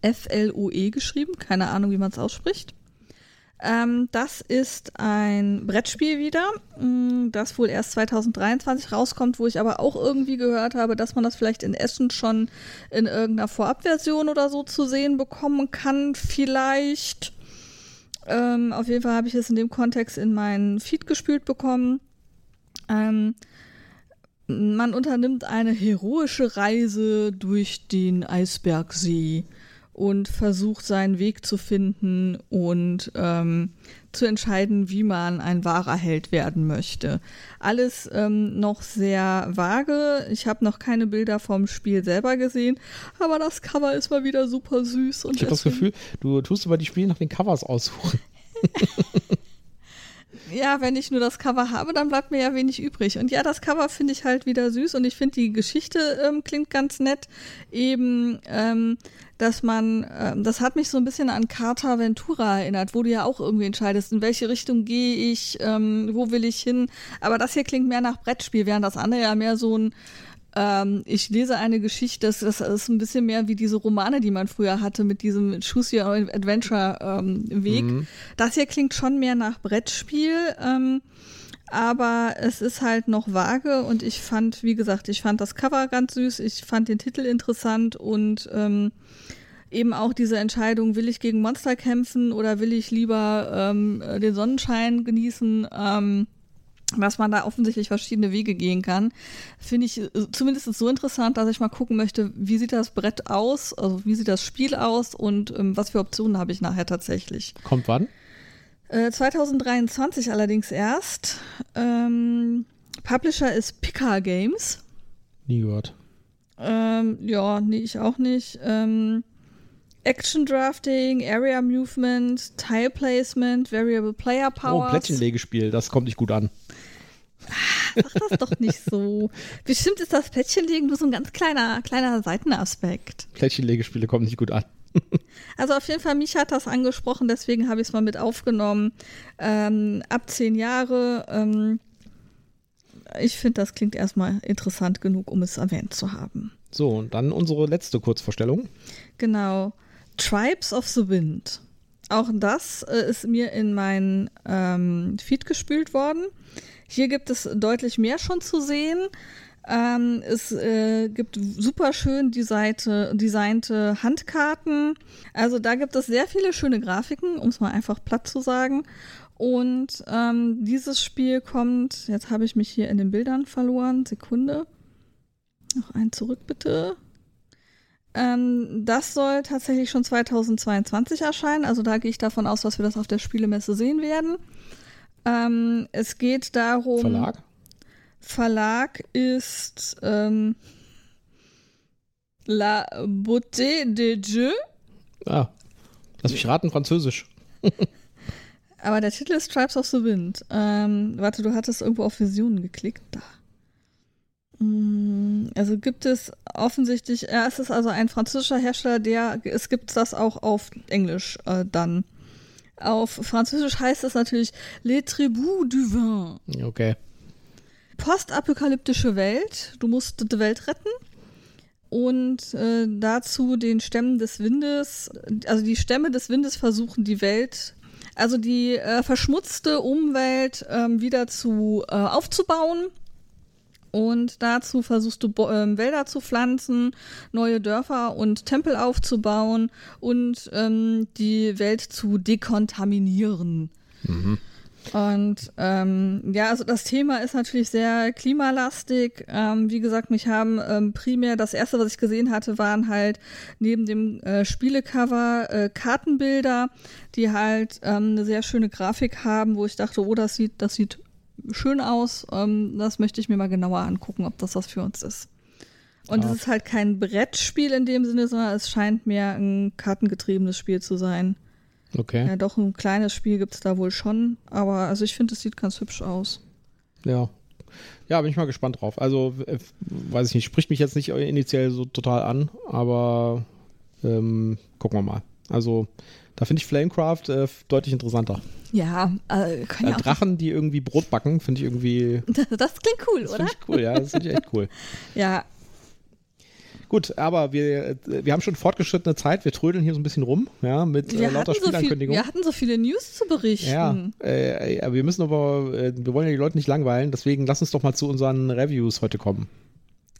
F-L-O-E geschrieben. Keine Ahnung, wie man es ausspricht. Ähm, das ist ein Brettspiel wieder, mh, das wohl erst 2023 rauskommt, wo ich aber auch irgendwie gehört habe, dass man das vielleicht in Essen schon in irgendeiner Vorabversion oder so zu sehen bekommen kann. Vielleicht. Ähm, auf jeden Fall habe ich es in dem Kontext in meinen Feed gespült bekommen. Ähm, man unternimmt eine heroische Reise durch den Eisbergsee und versucht seinen Weg zu finden und ähm, zu entscheiden, wie man ein wahrer Held werden möchte. Alles ähm, noch sehr vage. Ich habe noch keine Bilder vom Spiel selber gesehen, aber das Cover ist mal wieder super süß. Und Ich habe das Gefühl, du tust über die Spiele nach den Covers aussuchen. Ja, wenn ich nur das Cover habe, dann bleibt mir ja wenig übrig. Und ja, das Cover finde ich halt wieder süß und ich finde die Geschichte ähm, klingt ganz nett. Eben, ähm, dass man, ähm, das hat mich so ein bisschen an Carta Ventura erinnert, wo du ja auch irgendwie entscheidest, in welche Richtung gehe ich, ähm, wo will ich hin. Aber das hier klingt mehr nach Brettspiel, während das andere ja mehr so ein ähm, ich lese eine Geschichte, das, das ist ein bisschen mehr wie diese Romane, die man früher hatte mit diesem Choose Your Own Adventure ähm, Weg. Das hier klingt schon mehr nach Brettspiel, ähm, aber es ist halt noch vage und ich fand, wie gesagt, ich fand das Cover ganz süß, ich fand den Titel interessant und ähm, eben auch diese Entscheidung, will ich gegen Monster kämpfen oder will ich lieber ähm, den Sonnenschein genießen, ähm, dass man da offensichtlich verschiedene Wege gehen kann, finde ich äh, zumindest so interessant, dass ich mal gucken möchte, wie sieht das Brett aus, also wie sieht das Spiel aus und ähm, was für Optionen habe ich nachher tatsächlich. Kommt wann? Äh, 2023 allerdings erst. Ähm, Publisher ist Pika Games. Nie gehört. Ähm, ja, nee, ich auch nicht. Ähm, Action Drafting, Area Movement, Tile Placement, Variable Player Oh, Powers. Plättchenlegespiel, das kommt nicht gut an. Sag das doch nicht so. Bestimmt ist das Plättchenlegen nur so ein ganz kleiner, kleiner Seitenaspekt. Plättchenlegespiele kommen nicht gut an. Also auf jeden Fall, mich hat das angesprochen, deswegen habe ich es mal mit aufgenommen. Ähm, ab zehn Jahre. Ähm, ich finde, das klingt erstmal interessant genug, um es erwähnt zu haben. So, und dann unsere letzte Kurzvorstellung. Genau. Tribes of the Wind. Auch das äh, ist mir in mein ähm, Feed gespült worden. Hier gibt es deutlich mehr schon zu sehen. Ähm, es äh, gibt super schön designte, Handkarten. Also da gibt es sehr viele schöne Grafiken, um es mal einfach platt zu sagen. Und ähm, dieses Spiel kommt, jetzt habe ich mich hier in den Bildern verloren, Sekunde. Noch ein zurück bitte. Ähm, das soll tatsächlich schon 2022 erscheinen. Also da gehe ich davon aus, dass wir das auf der Spielemesse sehen werden. Ähm, es geht darum. Verlag? Verlag ist ähm, La Beauté de Dieu. Ah, lass mich raten, Französisch. Aber der Titel ist Tribes of the Wind. Ähm, warte, du hattest irgendwo auf Visionen geklickt. Da. Mm, Also gibt es offensichtlich, ja, es ist also ein französischer Hersteller, der, es gibt das auch auf Englisch äh, dann. Auf Französisch heißt es natürlich Les Tribus du Vin. Okay. Postapokalyptische Welt. Du musst die Welt retten. Und äh, dazu den Stämmen des Windes, also die Stämme des Windes versuchen die Welt, also die äh, verschmutzte Umwelt ähm, wieder zu äh, aufzubauen. Und dazu versuchst du ähm, Wälder zu pflanzen, neue Dörfer und Tempel aufzubauen und ähm, die Welt zu dekontaminieren. Und ähm, ja, also das Thema ist natürlich sehr klimalastig. Ähm, wie gesagt, mich haben ähm, primär das erste, was ich gesehen hatte, waren halt neben dem äh, Spielecover äh, Kartenbilder, die halt ähm, eine sehr schöne Grafik haben, wo ich dachte, oh, das sieht, das sieht schön aus. Ähm, das möchte ich mir mal genauer angucken, ob das was für uns ist. Und es ist halt kein Brettspiel in dem Sinne, sondern es scheint mehr ein kartengetriebenes Spiel zu sein. Okay. Ja, doch, ein kleines Spiel gibt es da wohl schon, aber also ich finde, es sieht ganz hübsch aus. Ja. Ja, bin ich mal gespannt drauf. Also, äh, weiß ich nicht, spricht mich jetzt nicht initiell so total an, aber ähm, gucken wir mal. Also, da finde ich Flamecraft äh, deutlich interessanter. Ja, äh, können Äh, ja auch Drachen, die irgendwie Brot backen, finde ich irgendwie. das klingt cool, Das oder? finde ich cool, ja, das finde ich echt cool. Ja, Gut, aber wir, äh, wir haben schon fortgeschrittene Zeit, wir trödeln hier so ein bisschen rum, ja, mit äh, lauter hatten so Spielankündigungen. wir hatten so viele News zu berichten. Ja, äh, aber wir müssen aber, äh, wir wollen ja die Leute nicht langweilen, deswegen lass uns doch mal zu unseren Reviews heute kommen.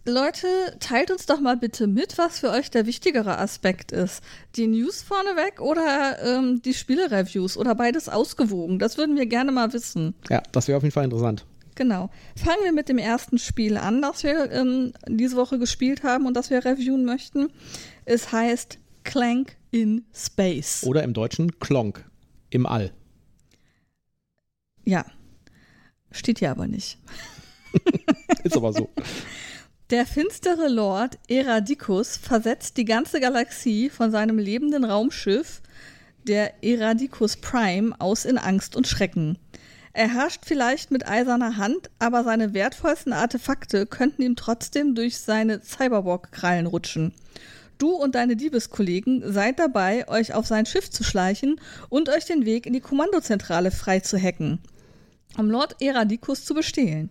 Leute, teilt uns doch mal bitte mit, was für euch der wichtigere Aspekt ist. Die News vorneweg oder ähm, die Spiele-Reviews oder beides ausgewogen? Das würden wir gerne mal wissen. Ja, das wäre auf jeden Fall interessant. Genau. Fangen wir mit dem ersten Spiel an, das wir ähm, diese Woche gespielt haben und das wir reviewen möchten. Es heißt Clank in Space. Oder im Deutschen Klonk im All. Ja. Steht hier aber nicht. Ist aber so. Der finstere Lord Eradicus versetzt die ganze Galaxie von seinem lebenden Raumschiff, der Eradicus Prime, aus in Angst und Schrecken. Er herrscht vielleicht mit eiserner Hand, aber seine wertvollsten Artefakte könnten ihm trotzdem durch seine Cyberwalk-Krallen rutschen. Du und deine Diebeskollegen seid dabei, euch auf sein Schiff zu schleichen und euch den Weg in die Kommandozentrale frei zu hacken, um Lord Eradicus zu bestehlen.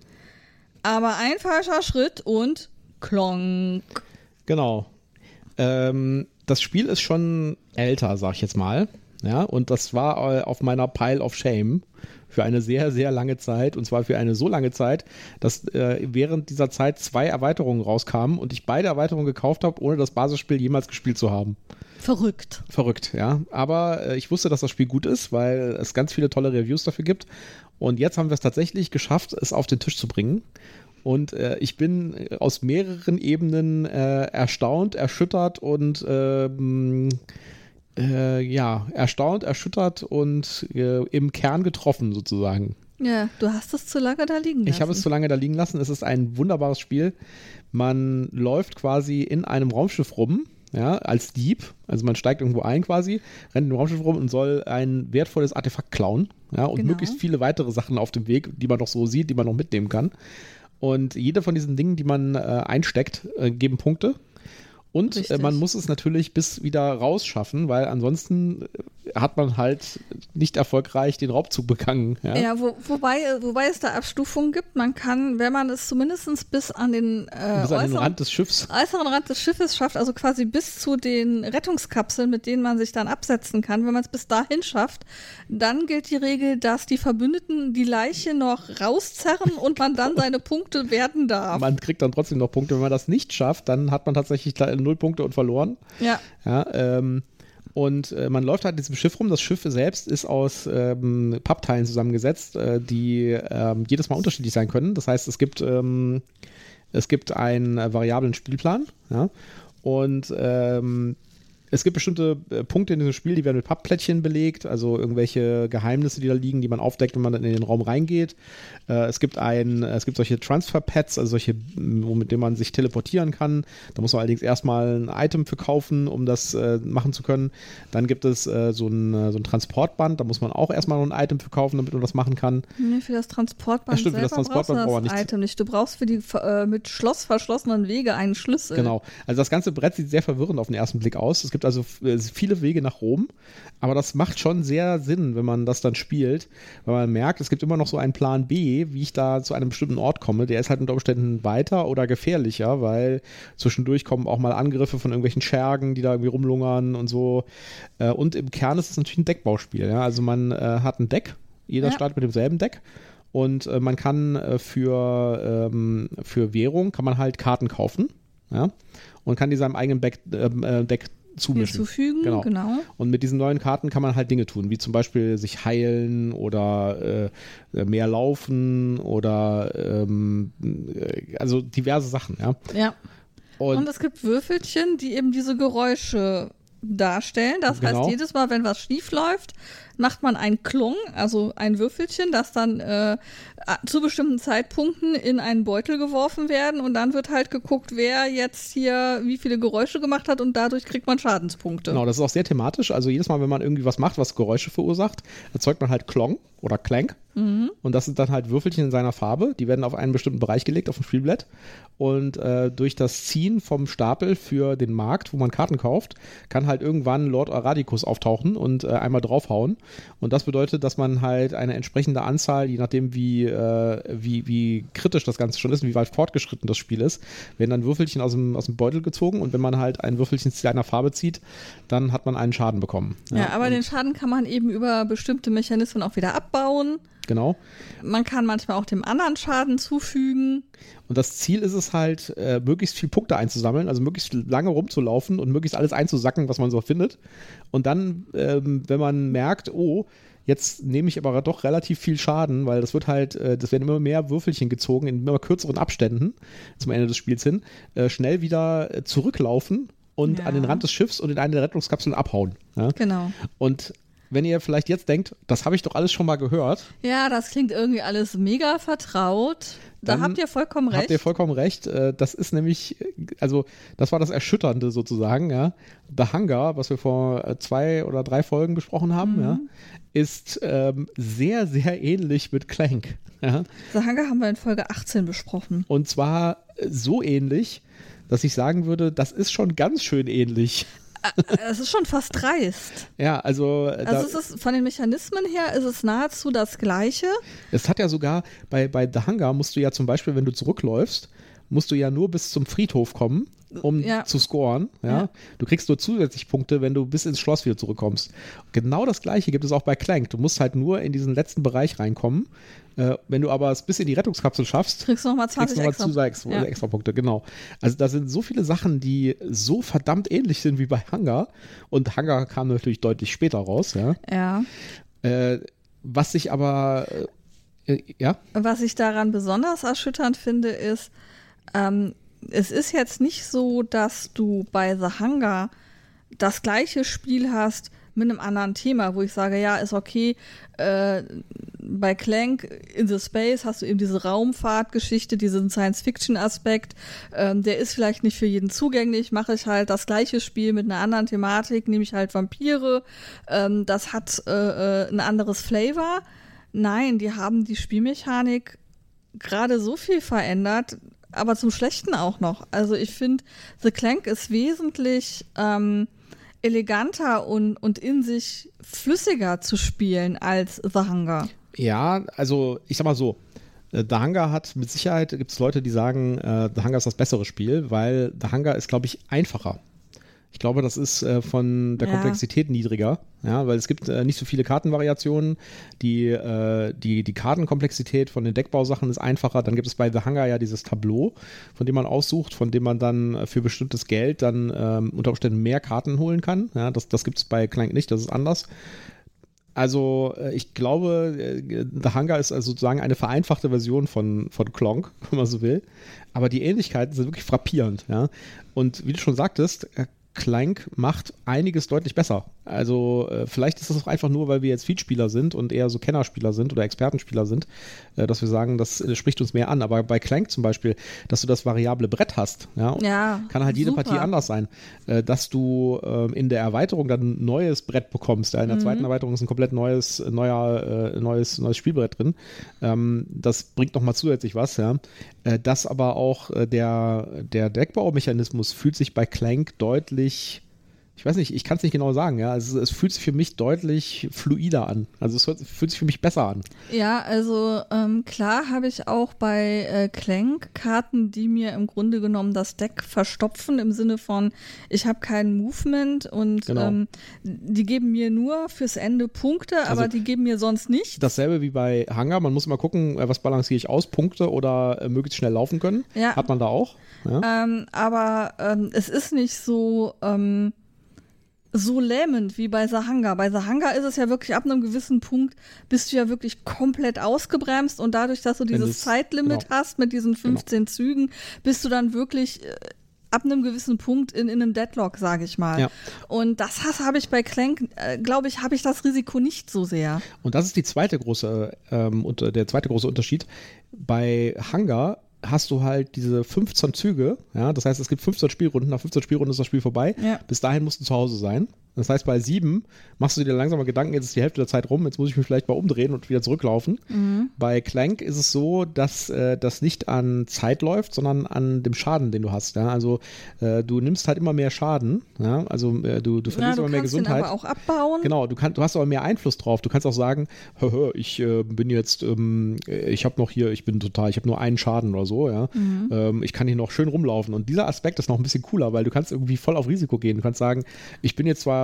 Aber ein falscher Schritt und klonk. Genau. Ähm, das Spiel ist schon älter, sag ich jetzt mal. Ja, und das war äh, auf meiner Pile of Shame für eine sehr, sehr lange Zeit. Und zwar für eine so lange Zeit, dass äh, während dieser Zeit zwei Erweiterungen rauskamen und ich beide Erweiterungen gekauft habe, ohne das Basisspiel jemals gespielt zu haben. Verrückt. Verrückt, ja. Aber äh, ich wusste, dass das Spiel gut ist, weil es ganz viele tolle Reviews dafür gibt. Und jetzt haben wir es tatsächlich geschafft, es auf den Tisch zu bringen. Und äh, ich bin äh, aus mehreren Ebenen äh, erstaunt, erschüttert und ähm, äh, ja, erstaunt, erschüttert und äh, im Kern getroffen sozusagen. Ja, du hast es zu lange da liegen lassen. Ich habe es zu lange da liegen lassen. Es ist ein wunderbares Spiel. Man läuft quasi in einem Raumschiff rum, ja, als Dieb. Also man steigt irgendwo ein quasi, rennt im Raumschiff rum und soll ein wertvolles Artefakt klauen. Ja, und Genau. möglichst viele weitere Sachen auf dem Weg, die man noch so sieht, die man noch mitnehmen kann. Und jede von diesen Dingen, die man äh, einsteckt, äh, geben Punkte. Und äh, Richtig. man muss es natürlich bis wieder rausschaffen, weil ansonsten äh, hat man halt nicht erfolgreich den Raubzug begangen. Ja? Ja, wo, wobei, wobei es da Abstufungen gibt. Man kann, wenn man es zumindest bis an den, äh, bis an den äußeren, Rand des Schiffs. äußeren Rand des Schiffes schafft, also quasi bis zu den Rettungskapseln, mit denen man sich dann absetzen kann. Wenn man es bis dahin schafft, dann gilt die Regel, dass die Verbündeten die Leiche noch rauszerren und man dann seine Punkte werden darf. Man kriegt dann trotzdem noch Punkte. Wenn man das nicht schafft, dann hat man tatsächlich null Punkte und verloren. Ja, Ja, ähm, und äh, man läuft halt in diesem Schiff rum. Das Schiff selbst ist aus ähm, Pappteilen zusammengesetzt, äh, die ähm, jedes Mal unterschiedlich sein können. Das heißt, es gibt, ähm, es gibt einen äh, variablen Spielplan. Ja? Und ähm, es gibt bestimmte äh, Punkte in diesem Spiel, die werden mit Pappplättchen belegt, also irgendwelche Geheimnisse, die da liegen, die man aufdeckt, wenn man dann in den Raum reingeht. Äh, es gibt ein, es gibt solche Transfer-Pads, also solche, mit denen man sich teleportieren kann. Da muss man allerdings erstmal ein Item für kaufen, um das äh, machen zu können. Dann gibt es äh, so, ein, äh, so ein Transportband, da muss man auch erstmal noch ein Item für kaufen, damit man das machen kann. Nee, für das Transportband, ja, stimmt, für das Transportband brauchst du das Item nicht. Du brauchst für die äh, mit Schloss verschlossenen Wege einen Schlüssel. Genau. Also das ganze Brett sieht sehr verwirrend auf den ersten Blick aus. Es gibt also äh, viele Wege nach Rom, aber das macht schon sehr Sinn, wenn man das dann spielt, weil man merkt, es gibt immer noch so einen Plan B, wie ich da zu einem bestimmten Ort komme. Der ist halt unter Umständen weiter oder gefährlicher, weil zwischendurch kommen auch mal Angriffe von irgendwelchen Schergen, die da irgendwie rumlungern und so. Äh, und im Kern ist es natürlich ein Deckbauspiel. Ja? Also man äh, hat ein Deck, jeder ja. startet mit demselben Deck. Und man kann für, ähm, für Währung kann man halt Karten kaufen. Ja? Und kann die seinem eigenen Back, ähm, äh, Deck zumischen. Hinzufügen, genau. genau. Und mit diesen neuen Karten kann man halt Dinge tun, wie zum Beispiel sich heilen oder äh, mehr laufen oder ähm, äh, also diverse Sachen, ja. Ja. Und, und, es gibt Würfelchen, die eben diese Geräusche darstellen. Das genau. heißt, jedes Mal, wenn was schief läuft, macht man ein Klong, also ein Würfelchen, das dann äh, zu bestimmten Zeitpunkten in einen Beutel geworfen werden und dann wird halt geguckt, wer jetzt hier wie viele Geräusche gemacht hat und dadurch kriegt man Schadenspunkte. Genau, das ist auch sehr thematisch. Also jedes Mal, wenn man irgendwie was macht, was Geräusche verursacht, erzeugt man halt Klong oder Clank. Mhm. Und das sind dann halt Würfelchen in seiner Farbe. Die werden auf einen bestimmten Bereich gelegt, auf dem Spielblatt. Und äh, durch das Ziehen vom Stapel für den Markt, wo man Karten kauft, kann halt irgendwann Lord Aradicus auftauchen und äh, einmal draufhauen. Und das bedeutet, dass man halt eine entsprechende Anzahl, je nachdem wie, äh, wie, wie kritisch das Ganze schon ist und wie weit fortgeschritten das Spiel ist, werden dann Würfelchen aus dem, aus dem Beutel gezogen und wenn man halt ein Würfelchen zu einer Farbe zieht, dann hat man einen Schaden bekommen. Ja, ja aber den Schaden kann man eben über bestimmte Mechanismen auch wieder abbauen. Genau. Man kann manchmal auch dem anderen Schaden zufügen. Und das Ziel ist es halt, äh, möglichst viele Punkte einzusammeln, also möglichst lange rumzulaufen und möglichst alles einzusacken, was man so findet. Und dann, ähm, wenn man merkt, oh, jetzt nehme ich aber doch relativ viel Schaden, weil das wird halt, äh, das werden immer mehr Würfelchen gezogen in immer kürzeren Abständen zum Ende des Spiels hin, äh, schnell wieder äh, zurücklaufen und ja. an den Rand des Schiffs und in eine der Rettungskapseln abhauen. Ja? Genau. Und wenn ihr vielleicht jetzt denkt, das habe ich doch alles schon mal gehört. Ja, das klingt irgendwie alles mega vertraut. Da habt ihr vollkommen recht. Habt ihr vollkommen recht. Äh, das ist nämlich, also das war das Erschütternde sozusagen, ja. The Hunger, was wir vor äh, zwei oder drei Folgen besprochen haben, mhm. ja, ist ähm, sehr, sehr ähnlich mit Clank. Ja. The Hunger haben wir in Folge 18 besprochen. Und zwar so ähnlich, dass ich sagen würde, das ist schon ganz schön ähnlich. Es ist schon fast dreist. Ja, also. Also es ist von den Mechanismen her ist es nahezu das Gleiche. Es hat ja sogar bei, bei The Hunger musst du ja zum Beispiel, wenn du zurückläufst, musst du ja nur bis zum Friedhof kommen, um ja. zu scoren. Ja? ja? Du kriegst nur zusätzlich Punkte, wenn du bis ins Schloss wieder zurückkommst. Genau das gleiche gibt es auch bei Clank. Du musst halt nur in diesen letzten Bereich reinkommen. Äh, wenn du aber es bis in die Rettungskapsel schaffst, kriegst du nochmal 20 noch extra, extra, ja. extra Punkte. Genau. Also da sind so viele Sachen, die so verdammt ähnlich sind wie bei Hunger. Und Hunger kam natürlich deutlich später raus. Ja. ja. Äh, was sich aber äh, ja. Was ich daran besonders erschütternd finde, ist, ähm, es ist jetzt nicht so, dass du bei The Hunger das gleiche Spiel hast mit einem anderen Thema, wo ich sage, ja, ist okay. Äh, bei Clank in the Space hast du eben diese Raumfahrtgeschichte, diesen Science-Fiction-Aspekt. Ähm, der ist vielleicht nicht für jeden zugänglich. Mache ich halt das gleiche Spiel mit einer anderen Thematik, nehme ich halt Vampire. Ähm, das hat äh, äh ein anderes Flavor. Nein, die haben die Spielmechanik gerade so viel verändert, aber zum Schlechten auch noch. Also ich finde, The Clank ist wesentlich ähm, eleganter und, und in sich flüssiger zu spielen als The Hunger. Ja, also ich sag mal so, äh, The Hunger hat mit Sicherheit, gibt es Leute, die sagen, äh, The Hunger ist das bessere Spiel, weil The Hunger ist, glaube ich, einfacher. Ich glaube, das ist äh, von der ja. Komplexität niedriger, ja, weil es gibt äh, nicht so viele Kartenvariationen. Die, äh, die, die Kartenkomplexität von den Deckbausachen ist einfacher. Dann gibt es bei The Hunger ja dieses Tableau, von dem man aussucht, von dem man dann für bestimmtes Geld dann ähm, unter Umständen mehr Karten holen kann. Ja, das das gibt es bei Clank nicht, das ist anders. Also äh, ich glaube, äh, The Hunger ist also sozusagen eine vereinfachte Version von, von Klonk, wenn man so will. Aber die Ähnlichkeiten sind wirklich frappierend. Ja? Und wie du schon sagtest, äh, Clank macht einiges deutlich besser. Also äh, vielleicht ist das auch einfach nur, weil wir jetzt Feed-Spieler sind und eher so Kennerspieler sind oder Expertenspieler sind, äh, dass wir sagen, das äh, spricht uns mehr an. Aber bei Clank zum Beispiel, dass du das variable Brett hast, ja, Ja, kann halt jede super. Partie anders sein. Äh, dass du ähm, in der Erweiterung dann ein neues Brett bekommst. Ja, in der zweiten Erweiterung ist ein komplett neues, neuer, äh, neues, neues Spielbrett drin. Ähm, das bringt nochmal zusätzlich was, ja. Äh, das aber auch der, der Deckbaumechanismus fühlt sich bei Clank deutlich dich ich weiß nicht, ich kann es nicht genau sagen, ja. Also es fühlt sich für mich deutlich fluider an. Also es fühlt sich für mich besser an. Ja, also ähm, klar habe ich auch bei äh, Clank Karten, die mir im Grunde genommen das Deck verstopfen, im Sinne von, ich habe kein Movement und Genau. ähm, die geben mir nur fürs Ende Punkte, aber die geben mir sonst nicht. Dasselbe wie bei Hangar, man muss immer gucken, äh, was balanciere ich aus, Punkte oder äh, möglichst schnell laufen können. Ja. Hat man da auch. Ja. Ähm, aber ähm, es ist nicht so, ähm, so lähmend wie bei Sahanga. Bei Sahanga ist es ja wirklich ab einem gewissen Punkt bist du ja wirklich komplett ausgebremst und dadurch, dass du dieses Zeitlimit genau. hast mit diesen 15 Zügen, bist du dann wirklich äh, ab einem gewissen Punkt in, in einem Deadlock, sage ich mal. Ja. Und das habe ich bei Clank, äh, glaube ich, habe ich das Risiko nicht so sehr. Und das ist die zweite große, ähm, unter, der zweite große Unterschied. Bei Hangar hast du halt diese 15 Züge, ja, das heißt, es gibt 15 Spielrunden, nach 15 Spielrunden ist das Spiel vorbei. Ja. Bis dahin musst du zu Hause sein. Das heißt, bei sieben machst du dir langsam mal Gedanken, jetzt ist die Hälfte der Zeit rum, jetzt muss ich mich vielleicht mal umdrehen und wieder zurücklaufen. Bei Clank ist es so, dass äh, das nicht an Zeit läuft, sondern an dem Schaden, den du hast. Ja? Also äh, du nimmst halt immer mehr Schaden, ja? also äh, du, du Ja, verlierst du immer mehr kannst den Gesundheit. aber auch abbauen. Genau, du, kannst, du hast aber mehr Einfluss drauf. Du kannst auch sagen, hö, hö, ich äh, bin jetzt, ähm, ich habe noch hier, ich bin total, ich habe nur einen Schaden oder so, ja. Ähm, ich kann hier noch schön rumlaufen. Und dieser Aspekt ist noch ein bisschen cooler, weil du kannst irgendwie voll auf Risiko gehen. Du kannst sagen, ich bin jetzt zwar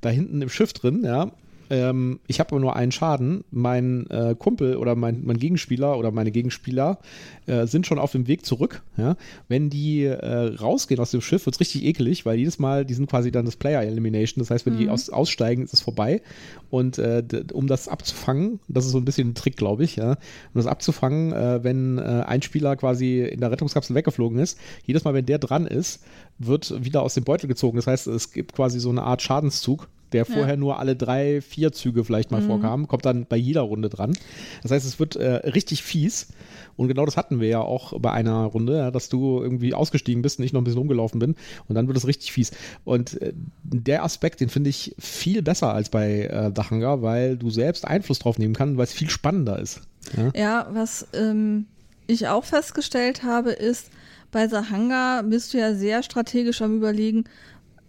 da hinten im Schiff drin, ja. Ähm, ich habe aber nur einen Schaden. Mein äh, Kumpel oder mein, mein Gegenspieler oder meine Gegenspieler äh, sind schon auf dem Weg zurück. Ja? Wenn die äh, rausgehen aus dem Schiff, wird's richtig eklig, weil jedes Mal, die sind quasi dann das Player Elimination. Das heißt, wenn die aus, aussteigen, ist es vorbei. Und äh, um das abzufangen, das ist so ein bisschen ein Trick, glaube ich, ja? um das abzufangen, äh, wenn äh, ein Spieler quasi in der Rettungskapsel weggeflogen ist, jedes Mal, wenn der dran ist, wird wieder aus dem Beutel gezogen. Das heißt, es gibt quasi so eine Art Schadenszug, der vorher nur alle drei, vier Züge vielleicht mal vorkam, kommt dann bei jeder Runde dran. Das heißt, es wird äh, richtig fies. Und genau das hatten wir ja auch bei einer Runde, ja, dass du irgendwie ausgestiegen bist und ich noch ein bisschen rumgelaufen bin. Und dann wird es richtig fies. Und äh, der Aspekt, den finde ich viel besser als bei äh, The Hunger, weil du selbst Einfluss drauf nehmen kannst, weil es viel spannender ist. Ja? Ja, was ähm, ich auch festgestellt habe, ist, bei Sahanga bist du ja sehr strategisch am Überlegen,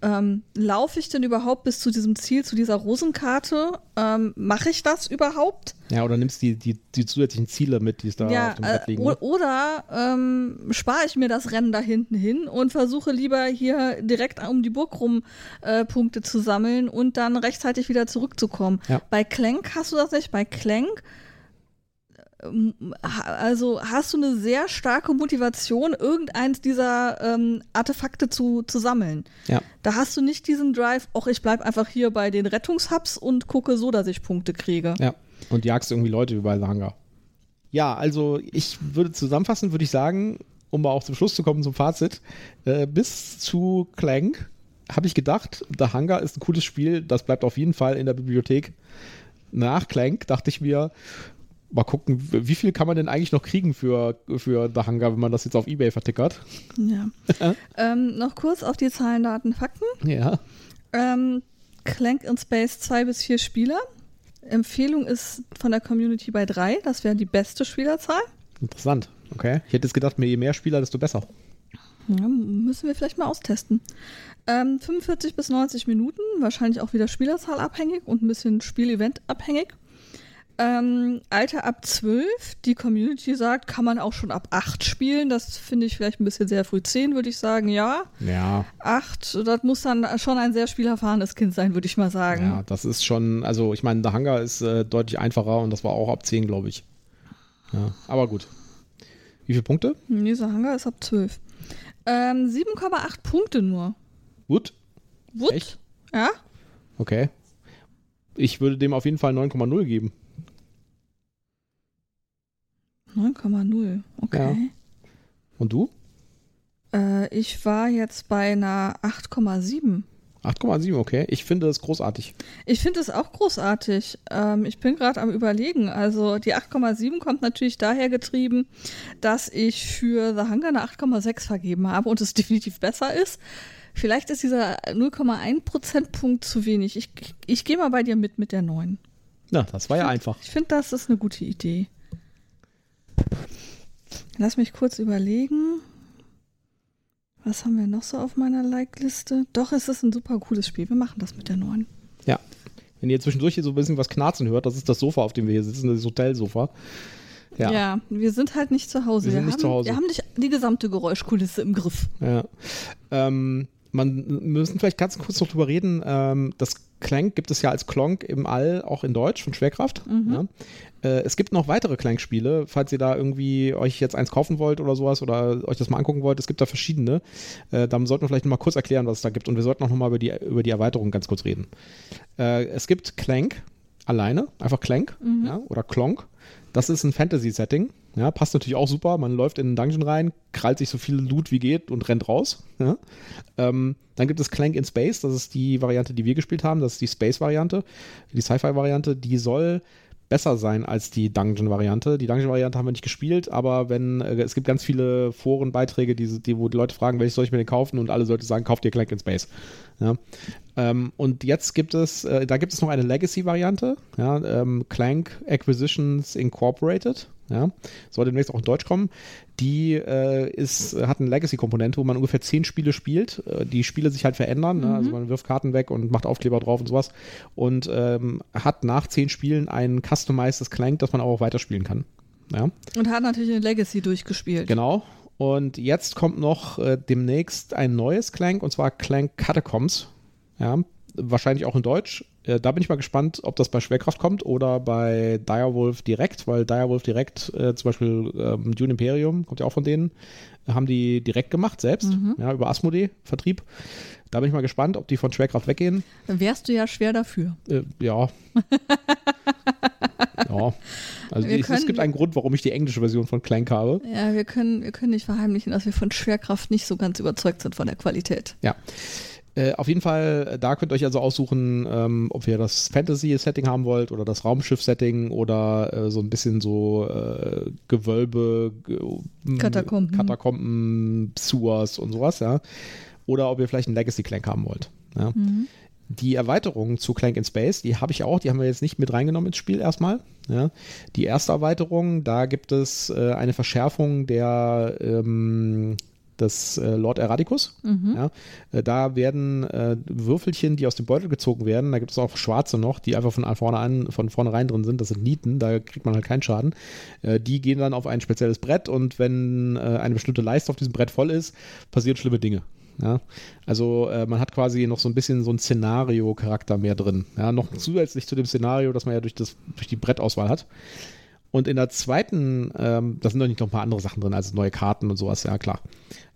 ähm, laufe ich denn überhaupt bis zu diesem Ziel, zu dieser Rosenkarte? Ähm, Mache ich das überhaupt? ja, oder nimmst die, die, die zusätzlichen Ziele mit, die es da ja, auf dem Brett äh, liegen. ne? oder ähm, spare ich mir das Rennen da hinten hin und versuche lieber hier direkt um die Burg rum äh, Punkte zu sammeln und dann rechtzeitig wieder zurückzukommen. Ja. Bei Clank hast du das nicht. Bei Clank also hast du eine sehr starke Motivation, irgendeins dieser ähm, Artefakte zu, zu sammeln. Ja. Da hast du nicht diesen Drive, ach, ich bleib einfach hier bei den Rettungshubs und gucke so, dass ich Punkte kriege. Ja, und jagst irgendwie Leute wie bei The Hunger. Ja, also ich würde zusammenfassen, würde ich sagen, um mal auch zum Schluss zu kommen, zum Fazit, äh, bis zu Clank habe ich gedacht, The Hunger ist ein cooles Spiel, das bleibt auf jeden Fall in der Bibliothek. Nach Clank dachte ich mir, mal gucken, wie viel kann man denn eigentlich noch kriegen für, für The Hunger, wenn man das jetzt auf Ebay vertickert? Ja. ähm, noch kurz auf die Zahlen, Daten, Fakten. Ja. Ähm, Clank in Space zwei bis vier Spieler. Empfehlung ist von der Community bei drei. Das wäre die beste Spielerzahl. Interessant. Okay. Ich hätte jetzt gedacht, je mehr Spieler, desto besser. Ja, müssen wir vielleicht mal austesten. Ähm, 45 bis 90 Minuten, wahrscheinlich auch wieder Spielerzahl abhängig und ein bisschen Spielevent abhängig. Ähm, Alter ab 12, die Community sagt, kann man auch schon ab 8 spielen. Das finde ich vielleicht ein bisschen sehr früh. 10 würde ich sagen, ja. Ja. 8, das muss dann schon ein sehr spielerfahrenes Kind sein, würde ich mal sagen. Ja, das ist schon, also ich meine, der Hangar ist äh, deutlich einfacher und das war auch ab 10, glaube ich. Ja, aber gut. Wie viele Punkte? Dieser Hangar ist ab 12. Ähm, 7,8 Punkte nur. Gut. Wut? Echt? Ja? Okay. Ich würde dem auf jeden Fall 9,0 geben. 9,0, okay. Ja. Und du? Äh, ich war jetzt bei einer 8,7. 8,7, okay. Ich finde das großartig. Ich finde es auch großartig. Ähm, ich bin gerade am Überlegen. Also die 8,7 kommt natürlich daher getrieben, dass ich für The Hunger eine 8,6 vergeben habe und es definitiv besser ist. Vielleicht ist dieser 0,1 Prozentpunkt zu wenig. Ich, ich, ich gehe mal bei dir mit mit der 9. Na, das war ja einfach. Ich finde, das ist eine gute Idee. Lass mich kurz überlegen. Was haben wir noch so auf meiner Like-Liste? Doch, es ist ein super cooles Spiel. Wir machen das mit der 9. Ja. Wenn ihr zwischendurch hier so ein bisschen was knarzen hört, das ist das Sofa, auf dem wir hier sitzen, das Hotelsofa. Ja. ja, wir sind halt nicht zu Hause. Wir sind wir nicht haben, zu Hause. Wir haben nicht die gesamte Geräuschkulisse im Griff. Ja. Ähm, man müssen vielleicht ganz kurz noch drüber reden. Ähm, das Clank gibt es ja als Klonk im All auch in Deutsch von Schwerkraft. Mhm. Ja. Äh, es gibt noch weitere Clank-Spiele, falls ihr da irgendwie euch jetzt eins kaufen wollt oder sowas oder euch das mal angucken wollt. Es gibt da verschiedene. Äh, dann sollten wir vielleicht noch mal kurz erklären, was es da gibt. Und wir sollten auch noch mal über die, über die Erweiterung ganz kurz reden. Äh, es gibt Clank alleine, einfach Clank Mhm. ja, oder Klonk. Das ist ein Fantasy-Setting. Ja, passt natürlich auch super. Man läuft in einen Dungeon rein, krallt sich so viel Loot wie geht und rennt raus. Ja. Ähm, dann gibt es Clank in Space. Das ist die Variante, die wir gespielt haben. Das ist die Space-Variante, die Sci-Fi-Variante. Die soll besser sein als die Dungeon-Variante. Die Dungeon-Variante haben wir nicht gespielt, aber wenn äh, es gibt ganz viele Forenbeiträge, die, die, wo die Leute fragen, welches soll ich mir denn kaufen und alle Leute sagen, kauft ihr Clank in Space. Ja. Ähm, und jetzt gibt es, äh, da gibt es noch eine Legacy-Variante, ja, ähm, Clank Acquisitions Incorporated. Ja, soll demnächst auch in Deutsch kommen. Die äh, ist, hat eine Legacy-Komponente, wo man ungefähr zehn Spiele spielt. Äh, die Spiele sich halt verändern. Ne? Also man wirft Karten weg und macht Aufkleber drauf und sowas. Und ähm, hat nach zehn Spielen ein customizedes Clank, das man auch weiterspielen kann. Ja. Und hat natürlich eine Legacy durchgespielt. Genau. Und jetzt kommt noch äh, demnächst ein neues Clank, und zwar Clank Catacombs. Ja, wahrscheinlich auch in Deutsch. Äh, da bin ich mal gespannt, ob das bei Schwerkraft kommt oder bei Direwolf direkt, weil Direwolf direkt, äh, zum Beispiel ähm, Dune Imperium, kommt ja auch von denen, äh, haben die direkt gemacht selbst, ja, über Asmodee, Vertrieb. Da bin ich mal gespannt, ob die von Schwerkraft weggehen. Dann wärst du ja schwer dafür. Äh, ja. ja. Also Wir es, es können- gibt einen Grund, warum ich die englische Version von Clank habe. Ja, wir können, wir können nicht verheimlichen, dass wir von Schwerkraft nicht so ganz überzeugt sind von der Qualität. Ja. Äh, auf jeden Fall, äh, da könnt ihr euch also aussuchen, ähm, ob ihr das Fantasy-Setting haben wollt oder das Raumschiff-Setting oder äh, so ein bisschen so äh, Gewölbe, Katakomben. Katakomben, Sewers und sowas, ja. Oder ob ihr vielleicht einen Legacy-Clank haben wollt. Ja. Die Erweiterung zu Clank in Space, die habe ich auch, die haben wir jetzt nicht mit reingenommen ins Spiel erstmal. Ja. Die erste Erweiterung, da gibt es äh, eine Verschärfung der ähm, des äh, Lord Eradicus. Ja. Äh, da werden äh, Würfelchen, die aus dem Beutel gezogen werden, da gibt es auch schwarze noch, die einfach von vorne an, von vornherein drin sind, das sind Nieten, da kriegt man halt keinen Schaden. Äh, die gehen dann auf ein spezielles Brett und wenn äh, eine bestimmte Leiste auf diesem Brett voll ist, passieren schlimme Dinge. Ja, also äh, man hat quasi noch so ein bisschen so ein Szenario-Charakter mehr drin. Ja, noch zusätzlich zu dem Szenario, das man ja durch, das, durch die Brettauswahl hat. Und in der zweiten, ähm, da sind noch nicht noch ein paar andere Sachen drin, also neue Karten und sowas, ja klar.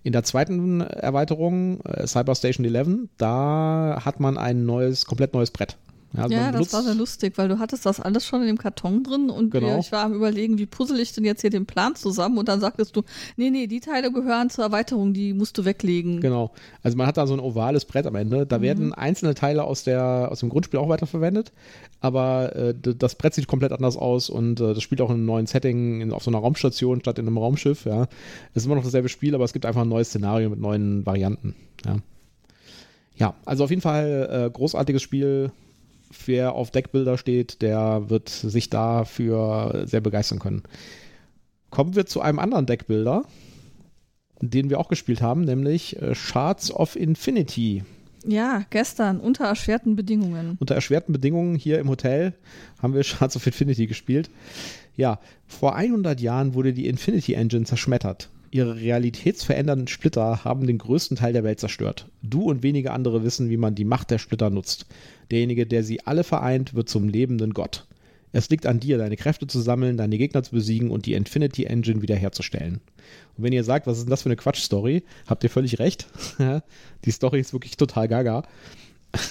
In der zweiten Erweiterung, äh, Cyberstation 11, da hat man ein neues, komplett neues Brett. Ja, ja, das war sehr lustig, weil du hattest das alles schon in dem Karton drin und Genau. wir, ich war am überlegen, wie puzzle ich denn jetzt hier den Plan zusammen und dann sagtest du, nee, nee, die Teile gehören zur Erweiterung, die musst du weglegen. Genau. Also man hat da so ein ovales Brett am Ende. Da werden einzelne Teile aus, der, aus dem Grundspiel auch weiterverwendet, aber äh, das Brett sieht komplett anders aus und äh, das spielt auch in einem neuen Setting, in, auf so einer Raumstation statt in einem Raumschiff. Ja. Es ist immer noch dasselbe Spiel, aber es gibt einfach ein neues Szenario mit neuen Varianten. Ja, ja also auf jeden Fall äh, großartiges Spiel. Wer auf Deckbilder steht, der wird sich dafür sehr begeistern können. Kommen wir zu einem anderen Deckbilder den wir auch gespielt haben, nämlich äh, Shards of Infinity. Ja, gestern unter erschwerten Bedingungen. Unter erschwerten Bedingungen hier im Hotel haben wir Shards of Infinity gespielt. Ja, vor 100 Jahren wurde die Infinity Engine zerschmettert. Ihre realitätsverändernden Splitter haben den größten Teil der Welt zerstört. Du und wenige andere wissen, wie man die Macht der Splitter nutzt. Derjenige, der sie alle vereint, wird zum lebenden Gott. Es liegt an dir, deine Kräfte zu sammeln, deine Gegner zu besiegen und die Infinity Engine wiederherzustellen. Und wenn ihr sagt, was ist denn das für eine Quatsch-Story, habt ihr völlig recht. die Story ist wirklich total gaga.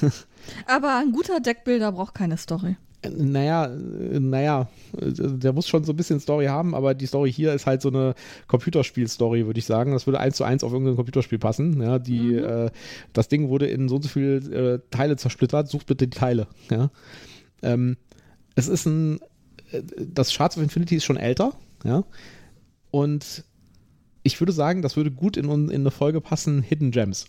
Aber ein guter Deckbilder braucht keine Story. Naja, naja, der muss schon so ein bisschen Story haben, aber die Story hier ist halt so eine Computerspiel-Story, würde ich sagen. Das würde eins zu eins auf irgendein Computerspiel passen. Ja, die, mhm. äh, das Ding wurde in so und so viele äh, Teile zersplittert. Sucht bitte die Teile. Ja. Ähm, es ist ein, äh, das Shards of Infinity ist schon älter, ja. Und ich würde sagen, das würde gut in, in eine Folge passen, Hidden Gems.